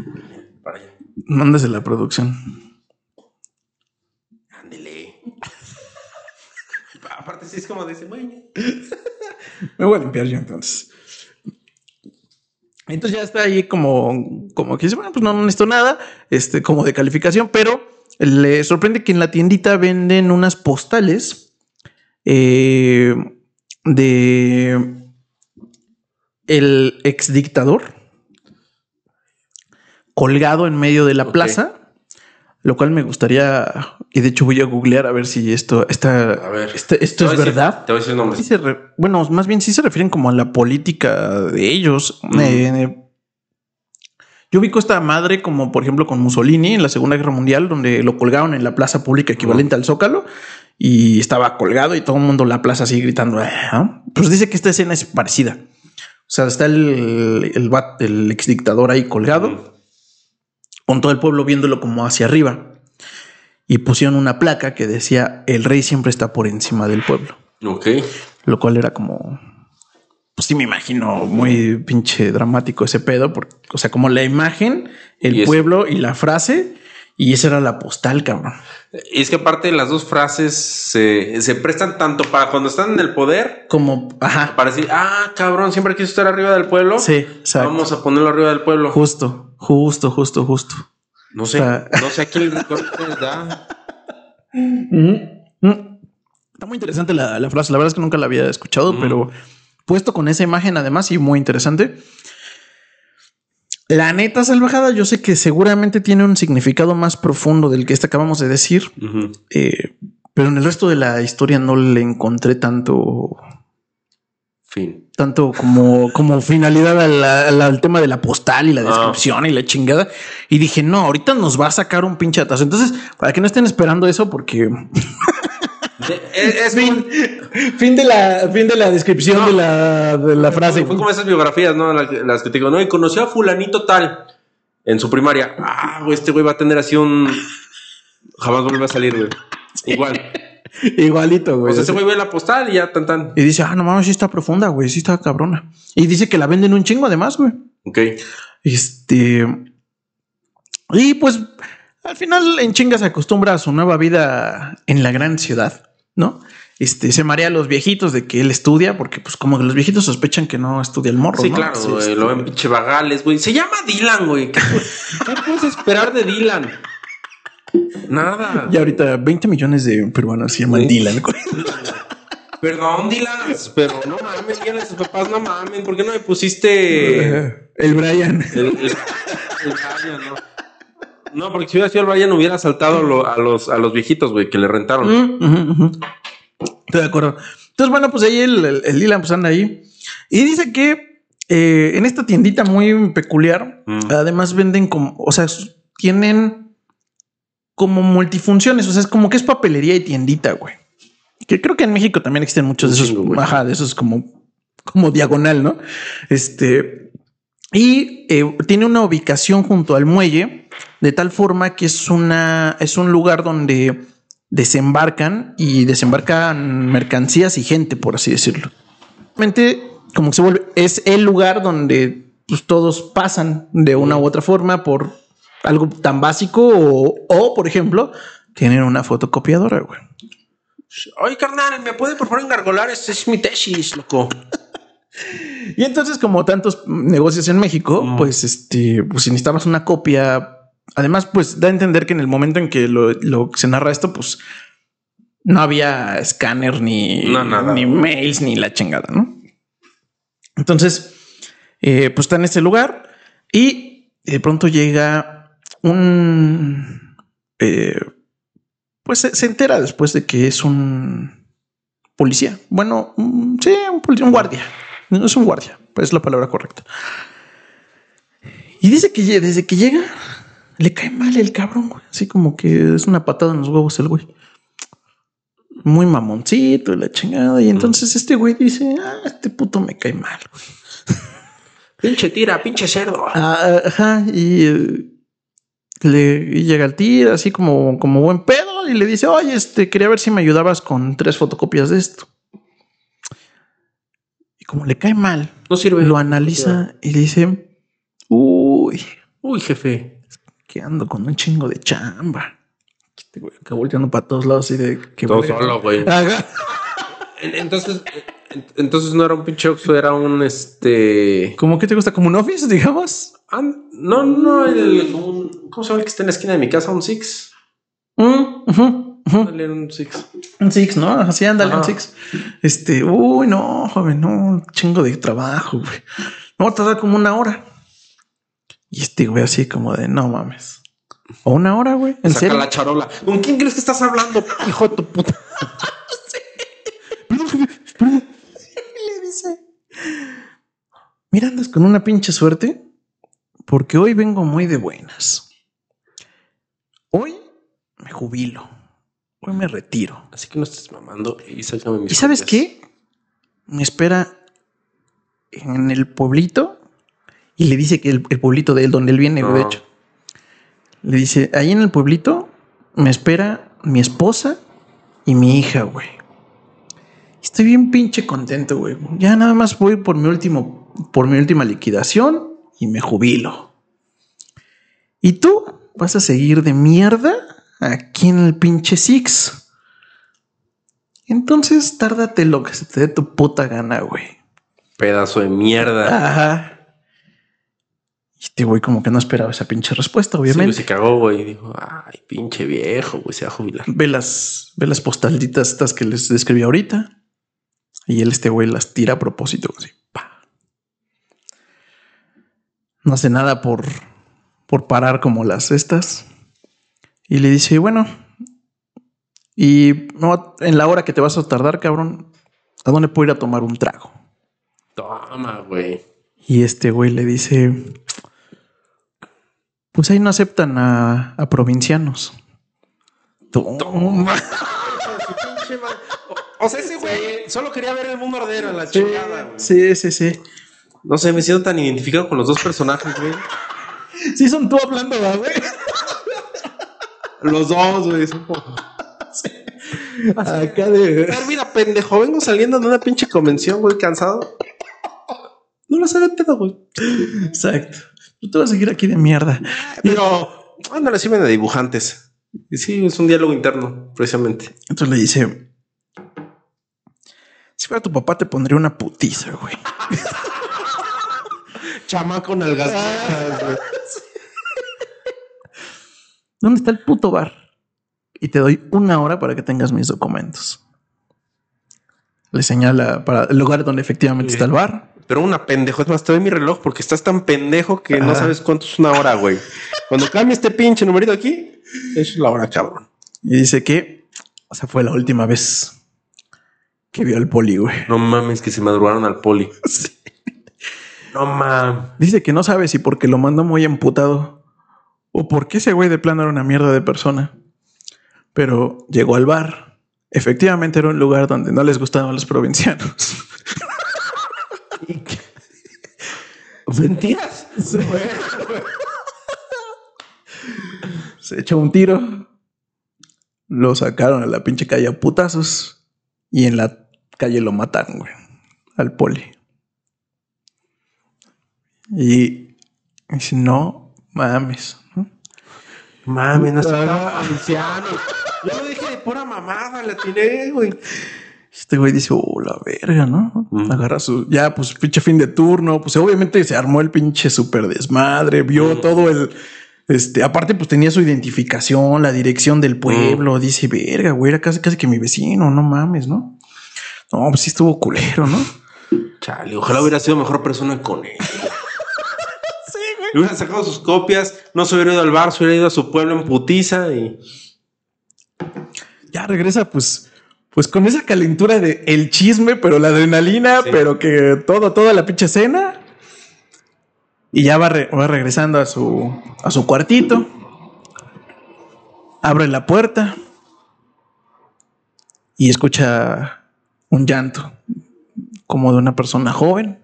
Mándase la producción. Ándele. Aparte, sí es como de ese güey. Me voy a limpiar yo entonces. Entonces ya está ahí como, como que dice, bueno, pues no, no necesito nada, este, como de calificación, pero le sorprende que en la tiendita venden unas postales eh, de el ex dictador colgado en medio de la plaza, lo cual me gustaría, y de hecho voy a googlear a ver si esto, está, A ver. este- esto es decir- verdad. Te voy a decir Sí nombres. se re- bueno, más bien sí se refieren como a la política de ellos. Mm. Eh, yo ubico esta madre como, por ejemplo, con Mussolini en la Segunda Guerra Mundial, donde lo colgaron en la plaza pública equivalente al Zócalo y estaba colgado y todo el mundo en la plaza así gritando. "Ah". Pues dice que esta escena es parecida. O sea, está el, el, el ex dictador ahí colgado Mm. Con todo el pueblo viéndolo como hacia arriba. Y pusieron una placa que decía, el rey siempre está por encima del pueblo Ok. lo cual era como, pues sí me imagino muy pinche dramático ese pedo, porque, o sea, como la imagen, el Y pueblo y la frase, y esa era la postal, cabrón. Y es que aparte las dos frases se, se prestan tanto para cuando están en el poder, Como, ajá, para decir, ah, cabrón, siempre quiso estar arriba del pueblo. sí, exacto. Vamos a ponerlo arriba del pueblo. Justo, justo, justo, justo. No sé, no sé a quién les da. Está muy interesante la, la frase, la verdad es que nunca la había escuchado, Mm. pero puesto con esa imagen además y muy interesante. La neta salvajada, yo sé que seguramente tiene un significado más profundo del que este acabamos de decir. Eh, pero en el resto de la historia no le encontré tanto, Fin. tanto como, como finalidad al, al- al tema de la postal y la descripción y la chingada. Y dije, no, ahorita nos va a sacar un pinche atazo. Entonces, para que no estén esperando eso, porque Es, es fin, fin de la, fin de la descripción No. de la, de la frase. Fue como esas biografías, ¿no? Las, que- las que te digo, no, y conoció a fulanito tal en su primaria. Ah, güey, este güey va a tener así un... Jamás vuelve a salir, güey. Igual. Igualito, güey. Pues ese güey ve la postal y ya tan tan. y dice, ah, no mames, sí está profunda, güey, sí está cabrona. Y dice que la venden un chingo además, güey. Ok. Este. Y pues al final en chinga se acostumbra a su nueva vida en la gran ciudad, ¿no? Este se marea a los viejitos de que él estudia, porque pues como que los viejitos sospechan que no estudia el morro. Sí, ¿no? claro, Entonces, este, Lo ven pinche vagales, güey. Se llama Dylan, güey. ¿Qué, qué puedes esperar de Dylan? Nada. Y ahorita 20 millones de peruanos se llaman Sí. Dylan. güey. Perdón, Dylan, pero no mames, a sus papás, no mames, ¿por qué no me pusiste El Brian. el, el- el Brian, no? No, porque si hubiera sido el Brian hubiera saltado lo- a los a los viejitos, güey, que le rentaron. Mm. Estoy de acuerdo. Entonces, bueno, pues ahí el, el, el Dylan pues anda ahí. Y dice que eh, en esta tiendita muy peculiar, Mm. además venden como, o sea, tienen como multifunciones, o sea, es como que es papelería y tiendita, güey. Que creo que en México también existen muchos de esos, güey. ajá, de esos como, como diagonal, ¿no? Este, y eh, tiene una ubicación junto al muelle, de tal forma que es una, es un lugar donde desembarcan y desembarcan mercancías y gente, por así decirlo. Realmente, como que se vuelve, es el lugar donde pues, todos pasan de una u otra forma por algo tan básico o, o, por ejemplo, tienen una fotocopiadora, güey. Oye, carnal, ¿me puede por favor engargolar? Es mi tesis, loco. Y entonces, como tantos negocios en México, Mm. pues este, pues si necesitabas una copia, además, pues da a entender que en el momento en que lo, lo- se narra esto, pues no había escáner ni, No, nada. ni mails ni la chingada, ¿no? Entonces, eh, pues está en este lugar y de pronto llega un, eh, pues se, se entera después de que es un policía. Bueno, un- sí, un, poli- un guardia. No es un guardia, pues es la palabra correcta. Y dice que desde que llega le cae mal el cabrón, güey. Así como que es una patada en los huevos el güey. Muy mamoncito y la chingada. Y entonces este güey dice, ah, este puto me cae mal, güey. Pinche tira, pinche cerdo. Ah, ajá, y eh, le y llega el tío así como, como buen pedo y le dice, oye, este, quería ver si me ayudabas con tres fotocopias de esto. Como le cae mal, No sirve. lo analiza y dice, uy, Uy, jefe. que ando con un chingo de chamba. Este güey acá volteando para todos lados y de que Todo solo, güey. Entonces, en- entonces no era un pinche Oxxo, era un este. ¿Cómo que te gusta? ¿Como un office, digamos? Ah, no, no, el, un- ¿cómo se llama el que está en la esquina de mi casa? Un Six. Mm. Dale, un Six. Un six, ¿no? Así ándale, un six. Este, uy, no, joven, no, un chingo de trabajo, güey. No va a tardar como una hora. Y este güey así como de no mames. O una hora, güey. ¿En Saca serio? la charola. ¿Con quién crees que estás hablando, hijo de tu puta? le dice. Mira, andas con una pinche suerte porque hoy vengo muy de buenas. Hoy me jubilo. Hoy me retiro. Así que no estés mamando y sácame mis ¿Y sabes copias. qué? Me espera en el pueblito y le dice que el, el pueblito de él, donde él viene, güey, de hecho. Le dice, ahí en el pueblito me espera mi esposa y mi hija, güey. Estoy bien pinche contento, güey. Ya nada más voy por mi último, por mi última liquidación y me jubilo. ¿Y tú vas a seguir de mierda aquí en el pinche Six? Entonces, tárdate lo que se te dé tu puta gana, güey. Pedazo de mierda. Ajá. Y este güey como que no esperaba esa pinche respuesta, Sí, obviamente. se cagó, güey. Dijo, ay, pinche viejo, güey, se va a jubilar. ve las, ve las postalitas estas que les describí ahorita. Y él, este güey, las tira a propósito, así. pa. No hace nada por, por parar como las estas. Y le dice, bueno, y no, en la hora que te vas a tardar, cabrón, ¿a dónde puedo ir a tomar un trago? Toma, güey. Y este güey le dice, pues ahí no aceptan a, a provincianos. Toma. O sea, ese güey solo quería ver el mundo arder a la chingada, güey. Sí, sí, sí. No sé, me siento tan identificado con los dos personajes, güey. Sí, son tú hablando, ¿verdad, güey. Los dos, güey. Acá de. Mira, pendejo, vengo saliendo de una pinche convención, güey, cansado. No lo sé de pedo, güey. Exacto. Tú te vas a seguir aquí de mierda. Pero, ándale, sí de dibujantes. Y sí, es un diálogo interno, precisamente. Entonces le dice: Si fuera tu papá, te pondría una putiza, güey. Chamaco nalgas. ¿Dónde está el puto bar? Y te doy una hora para que tengas mis documentos. Le señala para el lugar donde efectivamente está el bar. Pero una pendejo. Es más, te doy mi reloj porque estás tan pendejo que no Ah. sabes cuánto es una hora, güey. Cuando cambie este pinche numerito aquí, es la hora, cabrón. Y dice que, o sea, fue la última vez que vio al poli, güey. No mames, que se madrugaron al poli. No mames. Dice que no sabe si porque lo mandó muy emputado o porque ese güey de plano era una mierda de persona. Pero llegó al bar. Efectivamente era un lugar donde no les gustaban los provincianos. Mentiras. Se echó un tiro. Lo sacaron a la pinche calle a putazos. Y en la calle lo mataron, güey. Al poli. Y dice, no mames. Mami, no está anciano. Yo lo dije de pura mamada, la atiné, güey. Este güey dice, oh, la verga, ¿no? Mm. Agarra su, ya, pues pinche fin de turno. Pues obviamente se armó el pinche súper desmadre, vio Mm. todo el, este, aparte, pues tenía su identificación, la dirección del pueblo. Mm. Dice, verga, güey, era casi, casi que mi vecino, no mames, ¿no? No, pues sí estuvo culero, ¿no? Chale, ojalá hubiera sido mejor persona con él. Le hubieran sacado sus copias, no se hubiera ido al bar, se hubiera ido a su pueblo en putiza y. Ya regresa, pues, pues con esa calentura de el chisme, pero la adrenalina, Sí. pero que todo, toda la pinche escena. Y ya va, re- va regresando a su, a su cuartito. Abre la puerta. Y escucha un llanto, como de una persona joven.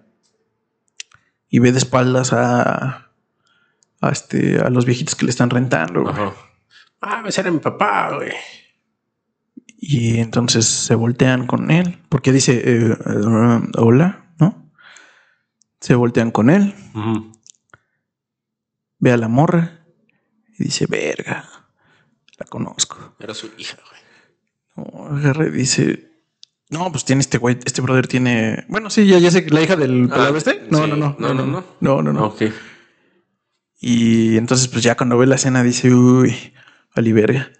Y ve de espaldas a, a, este, a los viejitos que le están rentando. güey. Ajá. Ah, ese era mi papá, güey. Y entonces se voltean con él, porque dice, eh, eh, hola, ¿no? Se voltean con él, ve a la morra y dice, verga, la conozco. Era su hija, güey. No, agarra y dice, no, pues tiene este güey, este brother tiene, bueno, sí, ya, ya sé, la hija del pelado este. No, no, no, No, no, no. no, no, no. Y entonces, pues ya cuando ve la escena dice, uy, vali verga.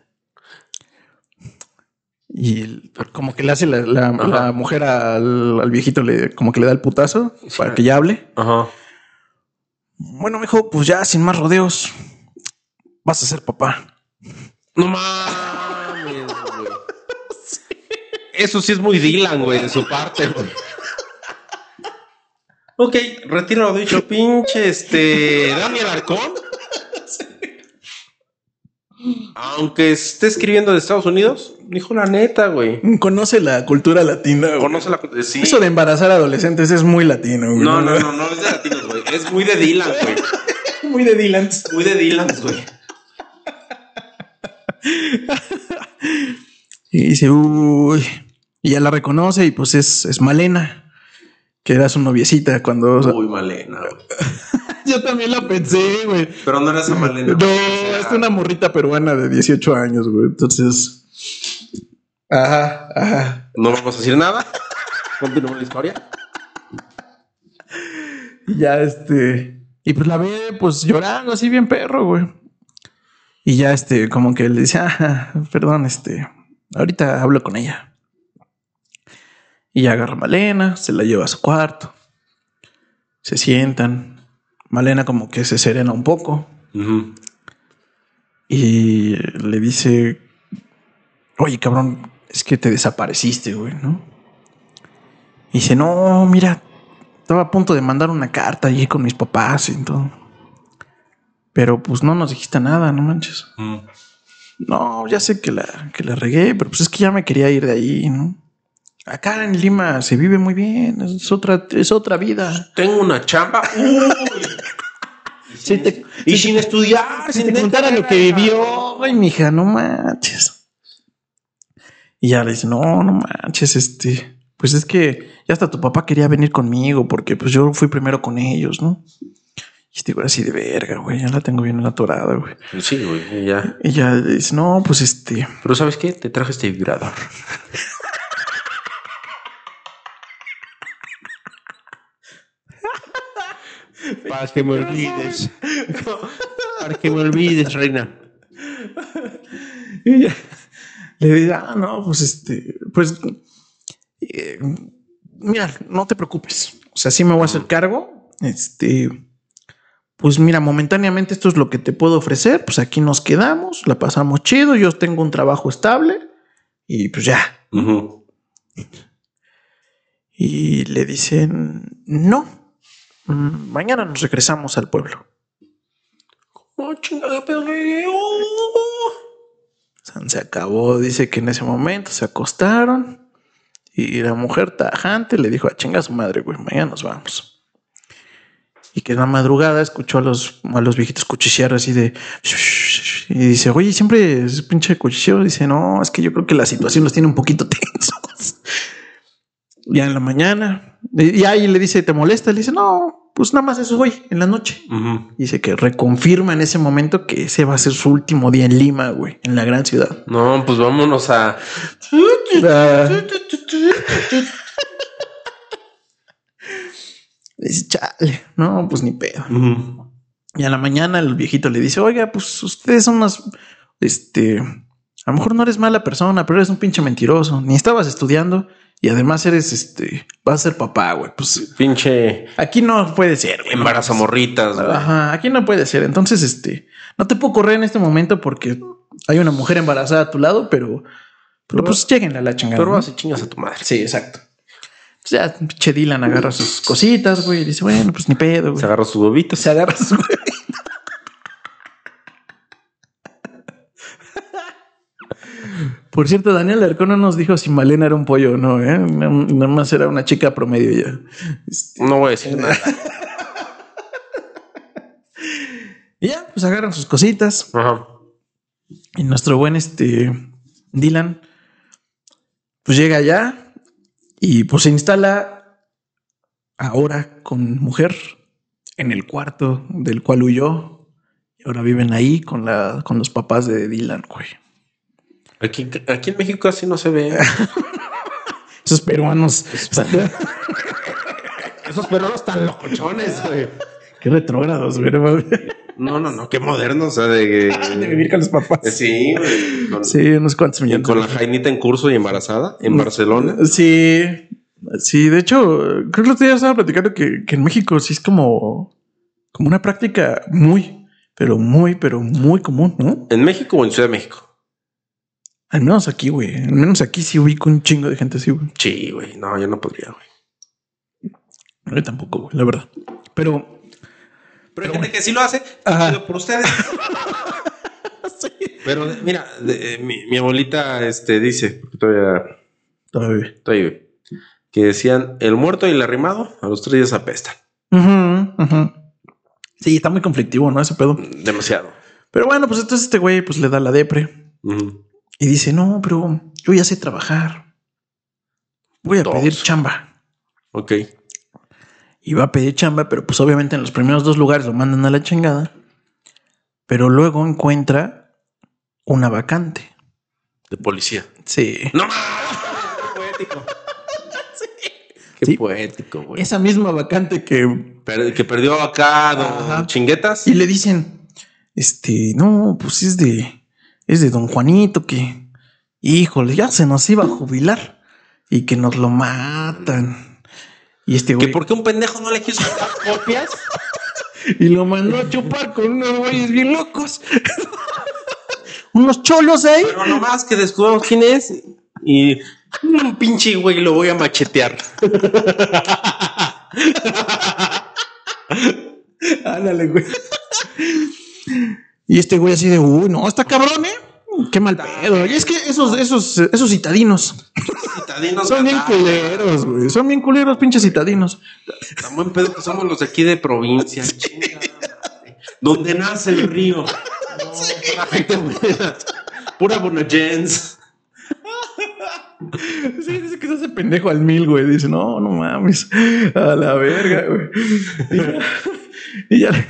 Y como que le hace la, la- mujer al, al viejito, le, como que le da el putazo Sí. para que ya hable. Ajá. Bueno, mijo, pues ya sin más rodeos, vas a ser papá. No mames, güey. Eso sí es muy Dylan, güey, de su parte, güey. Ok, retiro lo dicho, pinche este. Daniel Arcón. Aunque esté escribiendo de Estados Unidos, dijo la neta, güey. Conoce la cultura latina. güey. Conoce la. Sí. Eso de embarazar adolescentes es muy latino. güey. No, no, no, no, es de latinos, güey. Es muy de Dylan, güey. Muy de Dylan. Muy de Dylan, güey. Y dice, uy. Y ya la reconoce y pues es, es Malena, que era su noviecita cuando... Uy, Malena, güey. yo también la pensé, güey. Pero no era esa Malena. No, es una morrita peruana de 18 años, güey. Entonces... Ajá, ajá. No vamos a decir nada. Continuamos la historia. Y ya este... Y pues la ve pues llorando así bien perro, güey. Y ya este, como que le dice, ah, perdón, este, ahorita hablo con ella. Y agarra a Malena, se la lleva a su cuarto. Se sientan. Malena como que se serena un poco. Y le dice, oye cabrón, es que te desapareciste, güey, ¿no? Y dice, no, mira, estaba a punto de mandar una carta allí con mis papás y todo. Pero pues no nos dijiste nada, no manches. Mm. No, ya sé que la, que la regué, pero pues es que ya me quería ir de ahí, ¿no? Acá en Lima se vive muy bien, es otra, es otra vida. Tengo una chamba. Uy. Si te, Y sin estudiar, si sin te contara lo que vivió, ay, mija, no manches. Y ya le dice, no, no manches, este, pues es que ya hasta tu papá quería venir conmigo porque pues yo fui primero con ellos, ¿no? Y este güey así de verga, güey, ya la tengo bien atorada, güey. Sí, güey, ya. Y ya le dice, no, pues este, Pero ¿sabes qué? Te traje este vibrador. Para que me olvides. Para que me olvides, reina. Y ya le dice, ah, no, pues este, pues, eh, mira, no te preocupes. O sea, sí me voy a hacer cargo. Este, pues mira, momentáneamente esto es lo que te puedo ofrecer. Pues aquí nos quedamos, la pasamos chido. Yo tengo un trabajo estable y pues ya. Y le dicen, no, mañana nos regresamos al pueblo. Oh, chingada. Oh. San se acabó. Dice que en ese momento se acostaron y la mujer tajante le dijo a chinga a su madre, güey, mañana nos vamos. Y que en la madrugada escuchó a los, a los viejitos cuchichear así de. Y dice, oye, siempre es pinche cuchicheo. Dice, no, es que yo creo que la situación los tiene un poquito tensos. Ya en la mañana, y ahí le dice, ¿te molesta? Le dice, no, pues nada más eso hoy, en la noche. Dice que reconfirma en ese momento que ese va a ser su último día en Lima, güey, en la gran ciudad. No, pues vámonos a. Dice, chale, no, pues ni pedo. Y a la mañana el viejito le dice, oiga, pues ustedes son más, este, a lo mejor no eres mala persona, pero eres un pinche mentiroso. Ni estabas estudiando y además eres, este, vas a ser papá, güey. Pues Pinche aquí no puede ser, güey. embarazo morritas. güey. Ajá, aquí no puede ser. Entonces, este, no te puedo correr en este momento porque hay una mujer embarazada a tu lado, pero, pero pues lleguen a la chingada. Pero ¿no? vas y chingas a tu madre. Sí, exacto. Pues ya, pinche Dylan agarra sus cositas, güey, y dice, bueno, pues ni pedo, güey. Se agarra sus huevitos. Se agarra sus güey. Por cierto, Daniel Arcón no nos dijo si Malena era un pollo o no, ¿eh? Nada más era una chica promedio ya. Este, No voy a decir nada. Y ya, pues agarran sus cositas. Ajá. Y nuestro buen este Dylan, pues llega allá y pues se instala ahora con mujer en el cuarto del cual huyó. Y ahora viven ahí con la, con los papás de Dylan, güey. Aquí, aquí en México así no se ve. Esos peruanos. Esos peruanos tan locochones, güey. Qué retrógrados, güey. De No, no, no, qué moderno, o sea, de, vivir con los papás. Sí, güey. Con, Sí, unos cuantos millones. con la Jainita en curso y embarazada en Barcelona. Sí, sí, de hecho, creo que el otro día estaba platicando que, que en México sí es como, como una práctica muy, pero muy, pero muy común, ¿no? ¿En México o en Ciudad de México? Al menos aquí, güey. Al menos aquí sí ubico un chingo de gente así, güey. Sí, güey. No, yo no podría, güey. Yo tampoco, güey, la verdad. Pero, Pero hay gente que sí lo hace. Ajá. por ustedes. Pero de- mira, de- eh, mi, mi abuelita este, dice, porque todavía, todavía. todavía vive, que decían, el muerto y el arrimado a los tres días apestan. Ujú. Sí, está muy conflictivo, ¿no? Ese pedo. Demasiado. Pero bueno, pues entonces este güey pues le da la depre Ujú. Y dice, no, pero yo ya sé trabajar. Voy a Dos. pedir chamba. Ok. y va a pedir chamba, pero pues obviamente en los primeros dos lugares lo mandan a la chingada. Pero luego encuentra una vacante. De policía. Sí. No poético. Qué Sí. poético, güey. Esa misma vacante que... Per- que perdió acá chinguetas. Y le dicen, este, no, pues es de... Es de don Juanito que... Híjole, ya se nos iba a jubilar. Y que nos lo matan. Y este Que güey... por qué un pendejo no le quiso dar copias. Y lo mandó a chupar con unos güeyes bien locos. unos cholos ahí. Pero nomás que descubramos quién es y un pinche güey lo voy a machetear. Ándale, güey. Y este güey así de, uy, no, está cabrón, ¿eh? Qué mal pedo. Y es que esos, esos, esos citadinos Citadinos son bien culeros, güey. Son bien culeros, pinches citadinos. Tan buen pedo que somos los de aquí de provincia. chingada madre. Donde nace el río. No, buena. Pura bonagens. Sí, dice que se hace pendejo al mil, güey. Dice, no, no mames. A la verga, güey. Y ya. Y ya-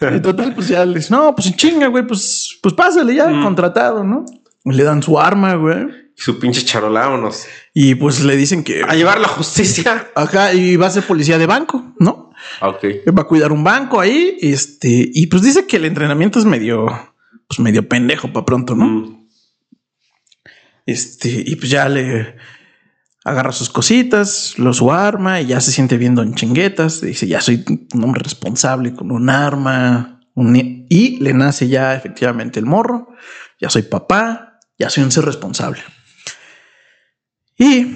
En total, pues ya le dice, no, pues chinga, güey, pues, pues pásale ya, contratado, ¿no? Le dan su arma, güey. Y su pinche charola, vámonos. Y pues le dicen que, A llevar la justicia. ajá, y va a ser policía de banco, ¿no? Ah, Ok. Va a cuidar un banco ahí, este, y pues dice que el entrenamiento es medio, pues medio pendejo para pronto, ¿no? Mm. Este, y pues ya le agarra sus cositas, lo su arma y ya se siente viendo en chinguetas. Dice, ya soy un hombre responsable con un arma. un- y le nace ya efectivamente el morro. Ya soy papá, ya soy un ser responsable. Y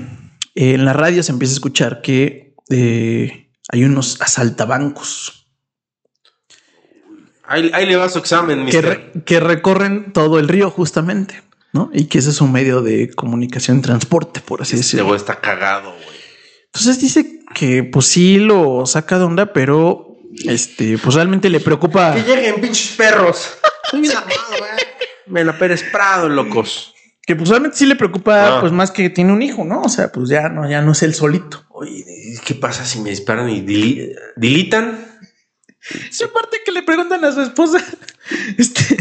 en la radio se empieza a escuchar que eh, hay unos asaltabancos Ahí, ahí le va su examen, que, mister. re- que recorren todo el río justamente, ¿no? Y que ese es un medio de comunicación, transporte, por así Este decirlo. güey está cagado, güey. Entonces dice que pues sí lo saca de onda, pero este, pues realmente le preocupa. Que lleguen pinches perros. Me la Pérez Prado, locos. Que pues realmente sí le preocupa, Ah. pues más que tiene un hijo, ¿no? O sea, pues ya no, ya no es él solito. Oye, ¿qué pasa si me disparan y dili- dilitan? Sí, aparte que le preguntan a su esposa, este,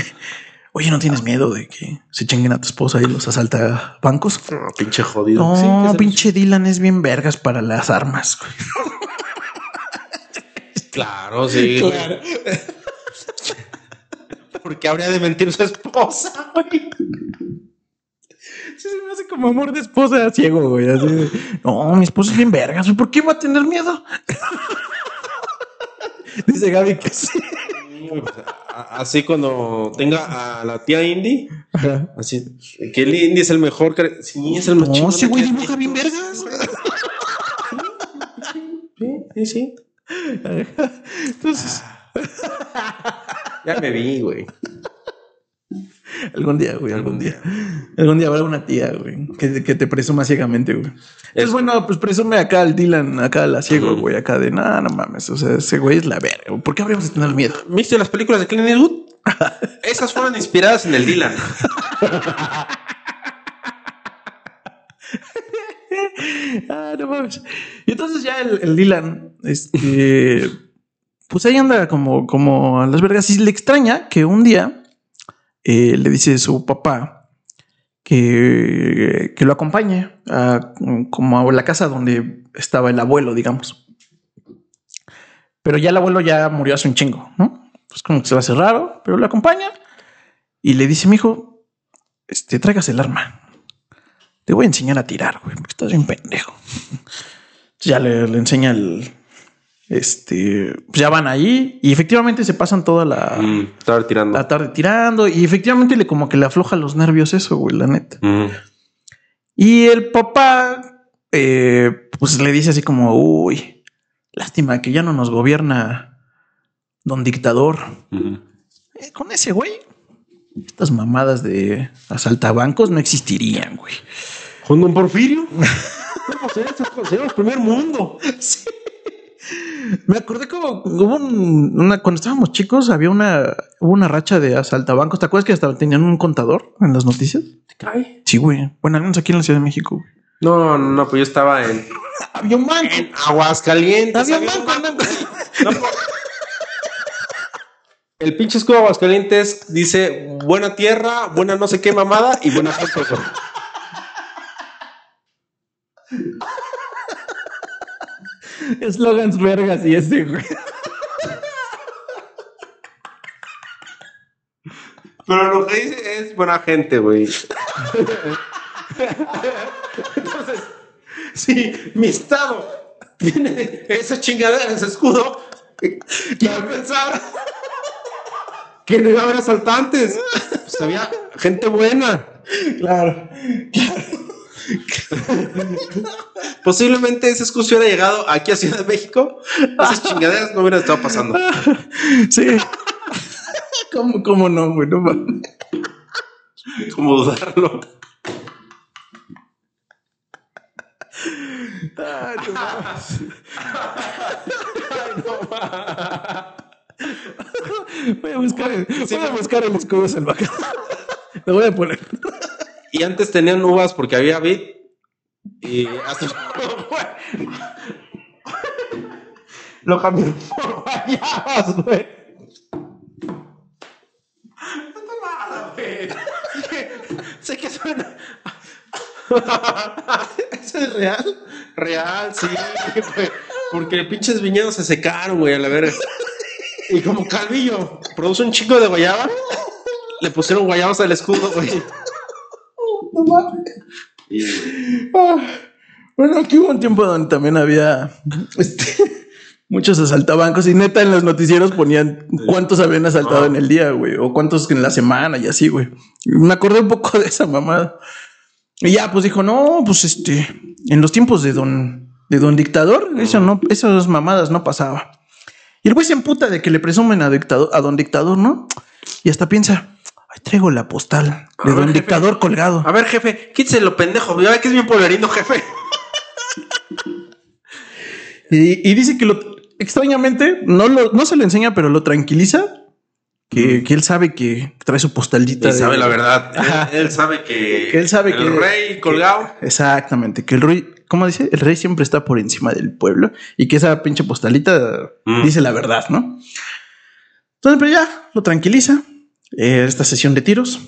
oye, ¿no tienes miedo de que se chinguen a tu esposa y los asalta bancos? No, pinche jodido. No, Sí, pinche Dylan es bien vergas para las armas. güey. Claro, sí. güey. ¿Por qué habría de mentir su esposa, güey? Sí, se me hace como amor de esposa ciego, güey. Así de, no, mi esposa es bien vergas. ¿Por qué va a tener miedo? Dice Gaby que sí. A- Así cuando tenga a la tía Indy, así que el Indy es el mejor. Sí, es el más No, ese güey dibuja bien vergas. Sí, sí, sí. Entonces, Ya me vi, güey. Algún día, güey, algún día. Algún día habrá una tía, güey, que, que te presuma ciegamente, güey. Es bueno, pues presume acá al Dylan, acá la ciego, güey, acá de nada, no mames. O sea, ese güey es la verga. ¿Por qué habríamos de tener miedo? ¿Viste las películas de Clint Eastwood? Esas fueron inspiradas en el Dylan. Ah, no mames. Y entonces ya el, el Dylan, este, pues ahí anda como, como a las vergas. Y le extraña que un día eh, le dice su papá que, que lo acompañe a, como a la casa donde estaba el abuelo, digamos. Pero ya el abuelo ya murió hace un chingo, ¿no? Pues como que se va a hacer raro, pero lo acompaña y le dice, mi hijo, este, traigas el arma. Te voy a enseñar a tirar, güey, porque estás bien pendejo. Ya le, le enseña el. Este. Pues ya van ahí y efectivamente se pasan toda la, Mm, estaba tirando. la tarde tirando y efectivamente le como que le afloja los nervios eso, güey, la neta. Mm. Y el papá, eh, pues le dice así como, uy, lástima que ya no nos gobierna don dictador. Ujú. Eh, con ese güey, estas mamadas de asaltabancos no existirían, güey. ¿Con don Porfirio? Somos estos, consideramos primer mundo. Me acordé como hubo un- una cuando estábamos chicos había una hubo una racha de asaltabancos. ¿Te acuerdas que hasta tenían un contador en las noticias? ¿Te cae? Sí, güey. Bueno, al menos aquí en la Ciudad de México. güey. No, no, no, pues yo estaba en, Había un banco. en Aguascalientes. Había un había un banco. No, po- El pinche escudo de Aguascalientes dice buena tierra, buena no sé qué mamada y buena gente. Eslogans vergas y este, güey. Pero lo que dice es buena gente, güey. Entonces, si mi estado tiene esa chingadera, ese escudo, quiero pensar que no iba a haber asaltantes. Pues había gente buena. Claro. Posiblemente ese escudo si hubiera llegado aquí a Ciudad de México, esas chingaderas no hubieran estado pasando. Sí. ¿Cómo, cómo no, güey? No mames. Como dudarlo. Ay, no mames. Voy a buscar, voy a buscar el escudo salvaje. Lo voy a poner. Y antes tenían uvas porque había vid. Y hasta lo cambiaron por guayabas, güey. Sé que suena. ¿Eso es real? Real, sí, güey. Porque pinches viñedos se secaron, güey, a la verga. Y como Calvillo produce un chico de guayaba, le pusieron guayabas al escudo, güey. Ah, Bueno, aquí hubo un tiempo donde también había este, muchos asaltabancos y neta en los noticieros ponían cuántos habían asaltado Ah. en el día, güey, o cuántos en la semana y así, güey. Me acordé un poco de esa mamada. Y ya, pues dijo, no, pues este, en los tiempos de don, de don dictador, eso no, esas mamadas no pasaba. Y el güey se emputa de que le presumen a, dictador, a don dictador, ¿no? Y hasta piensa, ay, traigo la postal de ver, don jefe. dictador colgado. A ver, jefe, quítese lo pendejo. Ya ve que es bien polerino, jefe. Y, y dice que lo extrañamente no, lo, no se lo enseña, pero lo tranquiliza Que, que él sabe que trae su postalita. De- sabe la verdad. Él, él sabe que, Que él sabe el que- rey colgado. Exactamente, que el rey, ¿cómo dice? El rey siempre está por encima del pueblo y que esa pinche postalita Mm. dice la verdad, ¿no? Entonces, pero ya lo tranquiliza eh, esta sesión de tiros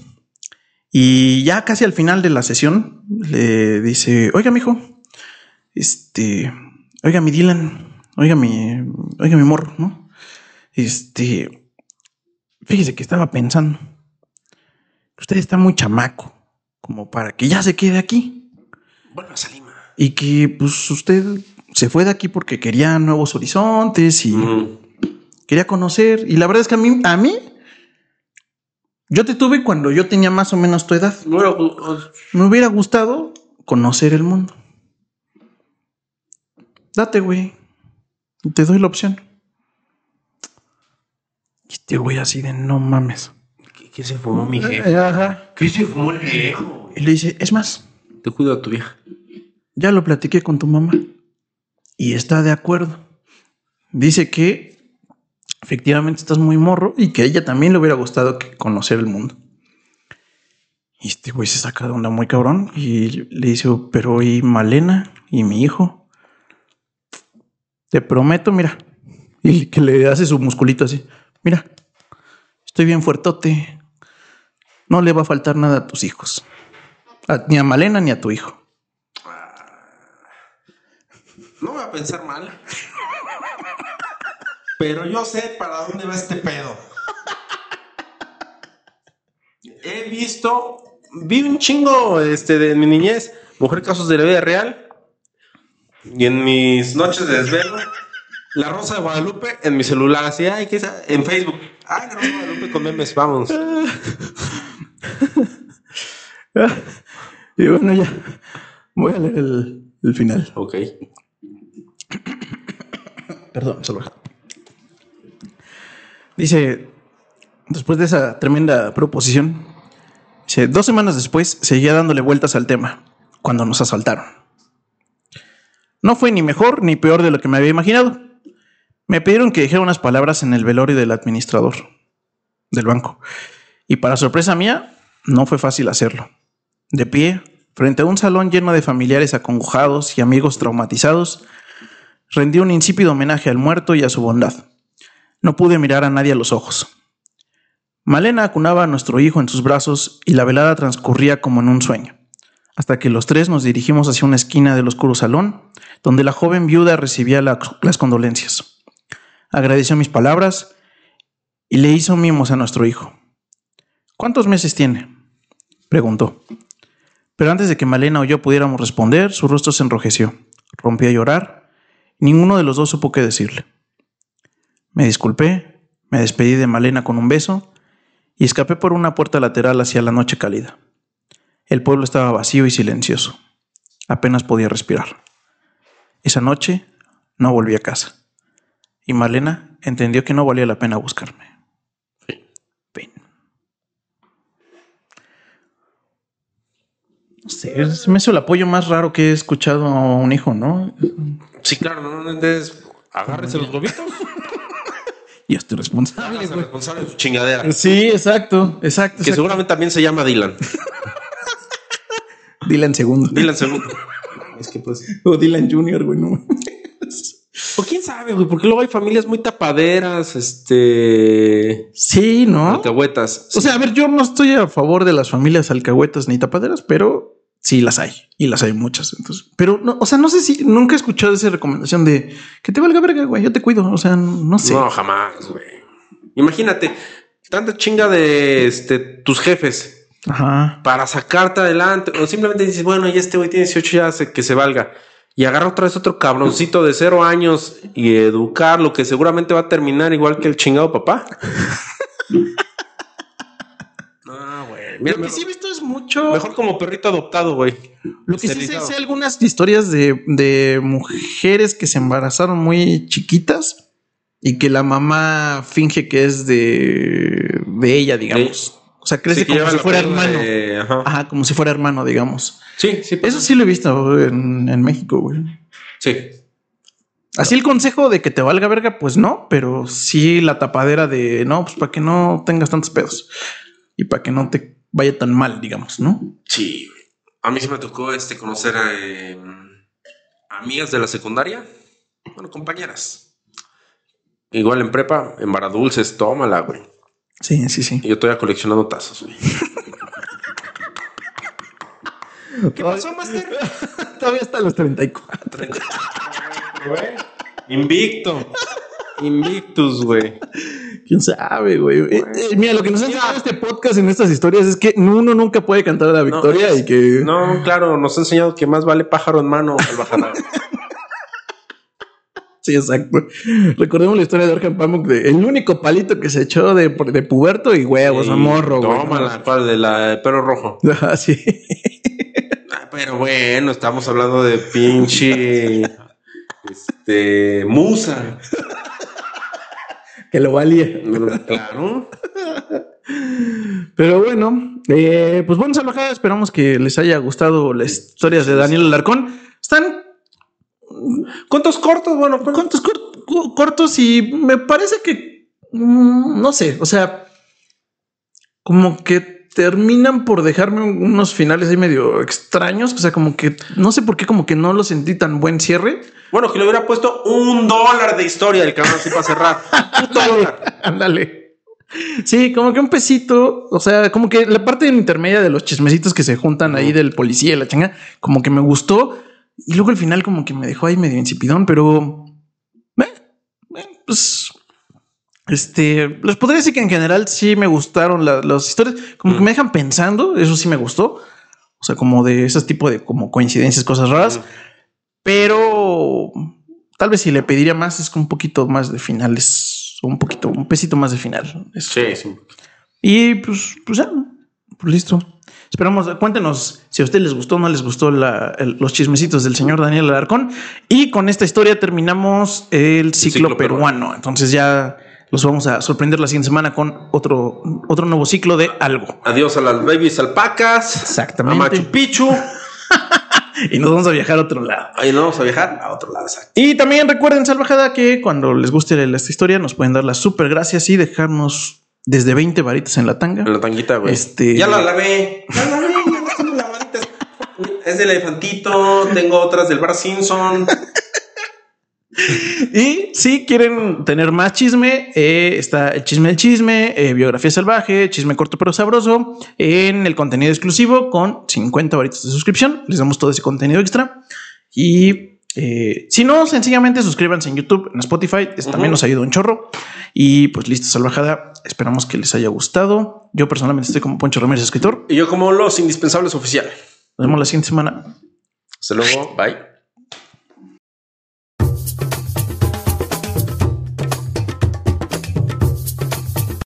y ya casi al final de la sesión le dice, oiga, mijo, este, oiga, mi Dylan, oiga, mi, oiga, mi morro, ¿no? Este, fíjese que estaba pensando, usted está muy chamaco como para que ya se quede aquí. Bueno, Salima. Y que pues usted se fue de aquí porque quería nuevos horizontes y quería conocer. Y la verdad es que a mí, a mí, yo te tuve cuando yo tenía más o menos tu edad. Bueno, pues, Me hubiera gustado conocer el mundo. Date, güey. Te doy la opción. Y Este güey así de no mames. ¿qué, qué se fumó mi jefe? Ajá. ¿Qué se fumó el viejo? Y le dice, es más, Te cuido a tu vieja. Ya lo platiqué con tu mamá y está de acuerdo. Dice que efectivamente estás muy morro y que a ella también le hubiera gustado que conocer el mundo. Y este güey se saca de onda muy cabrón y le dice, pero ¿y Malena y mi hijo? Te prometo, mira. Y que le hace su musculito así. Mira, estoy bien fuertote. No le va a faltar nada a tus hijos. A- ni a Malena ni a tu hijo. No voy a pensar mal. Pero yo sé para dónde va este pedo. He visto, vi un chingo este, de mi niñez, mujer casos de la vida real. Y en mis noches de desvelo, La Rosa de Guadalupe en mi celular, así, ay, ¿qué es? En Facebook. Ay, La Rosa de Guadalupe con memes, vamos. Y bueno, ya voy a leer el, el final. Ok. Perdón, solo. Dice, después de esa tremenda proposición, dos semanas después seguía dándole vueltas al tema, cuando nos asaltaron. No fue ni mejor ni peor de lo que me había imaginado. Me pidieron que dijera unas palabras en el velorio del administrador del banco. Y para sorpresa mía, no fue fácil hacerlo. De pie, frente a un salón lleno de familiares acongojados y amigos traumatizados, rendí un insípido homenaje al muerto y a su bondad. No pude mirar a nadie a los ojos. Malena acunaba a nuestro hijo en sus brazos y la velada transcurría como en un sueño, hasta que los tres nos dirigimos hacia una esquina del oscuro salón, donde la joven viuda recibía la- las condolencias. Agradeció mis palabras y le hizo mimos a nuestro hijo. ¿Cuántos meses tiene? preguntó. Pero antes de que Malena o yo pudiéramos responder, su rostro se enrojeció, rompió a llorar Ninguno de los dos supo qué decirle. Me disculpé, me despedí de Malena con un beso y escapé por una puerta lateral hacia la noche cálida. El pueblo estaba vacío y silencioso. Apenas podía respirar. Esa noche no volví a casa. Y Malena entendió que no valía la pena buscarme. Fin. No sé, se me hizo el apoyo más raro que he escuchado a un hijo, ¿no? Sí, claro, no, no, agárrese los globitos. Y estoy responsable, güey. responsable de su chingadera. Sí, exacto, exacto. Que exacto. seguramente también se llama Dylan. Dylan segundo. Dylan segundo. Es que pues. O Dylan Junior, güey, no. O quién sabe, güey, porque luego hay familias muy tapaderas, este. Sí, ¿no? Alcahuetas. O sea, a ver, yo no estoy a favor de las familias alcahuetas ni tapaderas, pero sí las hay y las hay muchas. Entonces, pero no, o sea, no sé si nunca he escuchado esa recomendación de que te valga verga, güey. Yo te cuido. O sea, no sé. No, jamás, güey. Imagínate, tanta chinga de este, tus jefes Ajá. para sacarte adelante. O simplemente dices, bueno, ya este güey tiene 18 ya hace que se valga. Y agarra otra vez otro cabroncito de cero años y educarlo, que seguramente va a terminar igual que el chingado papá. Mira, Lo que sí he visto es mucho. mejor como perrito adoptado, güey. Lo que sí sé, sé algunas historias de, de mujeres que se embarazaron muy chiquitas y que la mamá finge que es de, de ella, digamos. O sea, crece Sí, como si fuera hermano. de- ajá. Ajá, como si fuera hermano, digamos. Sí, sí. Eso sí lo he visto en, en México, güey. Sí. Así el consejo de que te valga verga, pues no, pero sí la tapadera de no, pues para que no tengas tantos pedos y para que no te vaya tan mal, digamos, ¿no? Sí, güey. A mí sí me tocó este, conocer a eh, amigas de la secundaria. Bueno, compañeras. Igual en prepa, en vara dulces, tómala, güey. Sí, sí, sí. Y yo estoy coleccionando tazos, güey. ¿Qué pasó, Master? Todavía hasta los 34. Invicto. Invictus, güey. ¿Quién sabe, güey? Eh, eh, mira, lo que nos ha enseñado este podcast en estas historias es que uno nunca puede cantar la victoria es- y que... No, claro, nos ha enseñado que más vale pájaro en mano al bajar. Sí, exacto. Recordemos la historia de Orhan Pamuk de el único palito que se echó de, de puberto y huevos, a morro, güey. Tómala, ¿cuál? De la pelo rojo. Ajá, sí. Ah, Pero bueno, estamos hablando de pinche. Este. Musa. que lo valía. Claro. Pero bueno, eh, pues bueno, salvajada, esperamos que les haya gustado las historias de Daniel Alarcón. Están ¿Cuántos cortos? Bueno, ¿cuántos? cortos, cor- co- cortos y me parece que mm, no sé, o sea, como que terminan por dejarme un- unos finales ahí medio extraños, o sea, como que no sé por qué, como que no lo sentí tan buen cierre. Bueno, que le hubiera puesto un dólar de historia del cabrón así para cerrar. Dólar. Ándale. Sí, como que un pesito, o sea, como que la parte intermedia de los chismecitos que se juntan ahí del policía y la changa, como que me gustó. Y luego al final como que me dejó ahí medio insipidón, pero... eh, eh, pues... Este, les podría decir que en general sí me gustaron la- las historias, como que me dejan pensando, eso sí me gustó. O sea, como de ese tipo de como coincidencias, cosas raras. Pero tal vez si le pediría más es un poquito más de finales, un poquito, un pesito más de final. Eso. Sí, sí. Y pues, pues ya, pues listo. Esperamos, cuéntenos si a ustedes les gustó o no les gustó la- el- los chismecitos del señor Daniel Alarcón. Y con esta historia terminamos el ciclo, ciclo peruano. peruano. Entonces ya los vamos a sorprender la siguiente semana con otro, otro nuevo ciclo de algo. Adiós a las babies alpacas. Exactamente. A Machu Picchu. Y nos vamos a viajar a otro lado. Ahí nos vamos a viajar a otro lado. exacto. Y también recuerden, Salvajada, que cuando les guste esta historia nos pueden dar las super gracias y dejarnos desde 20 varitas en la tanga. En la tanguita, güey. Este- Ya la lavé. Ya la lavé. Ya tengo lavaditas. Es del elefantito. Tengo otras del Bar Simpson. Y si quieren tener más chisme, eh, está el chisme del chisme, eh, biografía salvaje, chisme corto pero sabroso, en el contenido exclusivo con 50 varitas de suscripción. Les damos todo ese contenido extra. Y eh, si no, sencillamente suscríbanse en YouTube, en Spotify. Eso también Ujú. nos ayuda un chorro. Y pues listo, salvajada. Esperamos que les haya gustado. Yo personalmente estoy como Poncho Ramírez, escritor. Y yo como los indispensables oficiales. Nos vemos la siguiente semana. Hasta luego. Bye.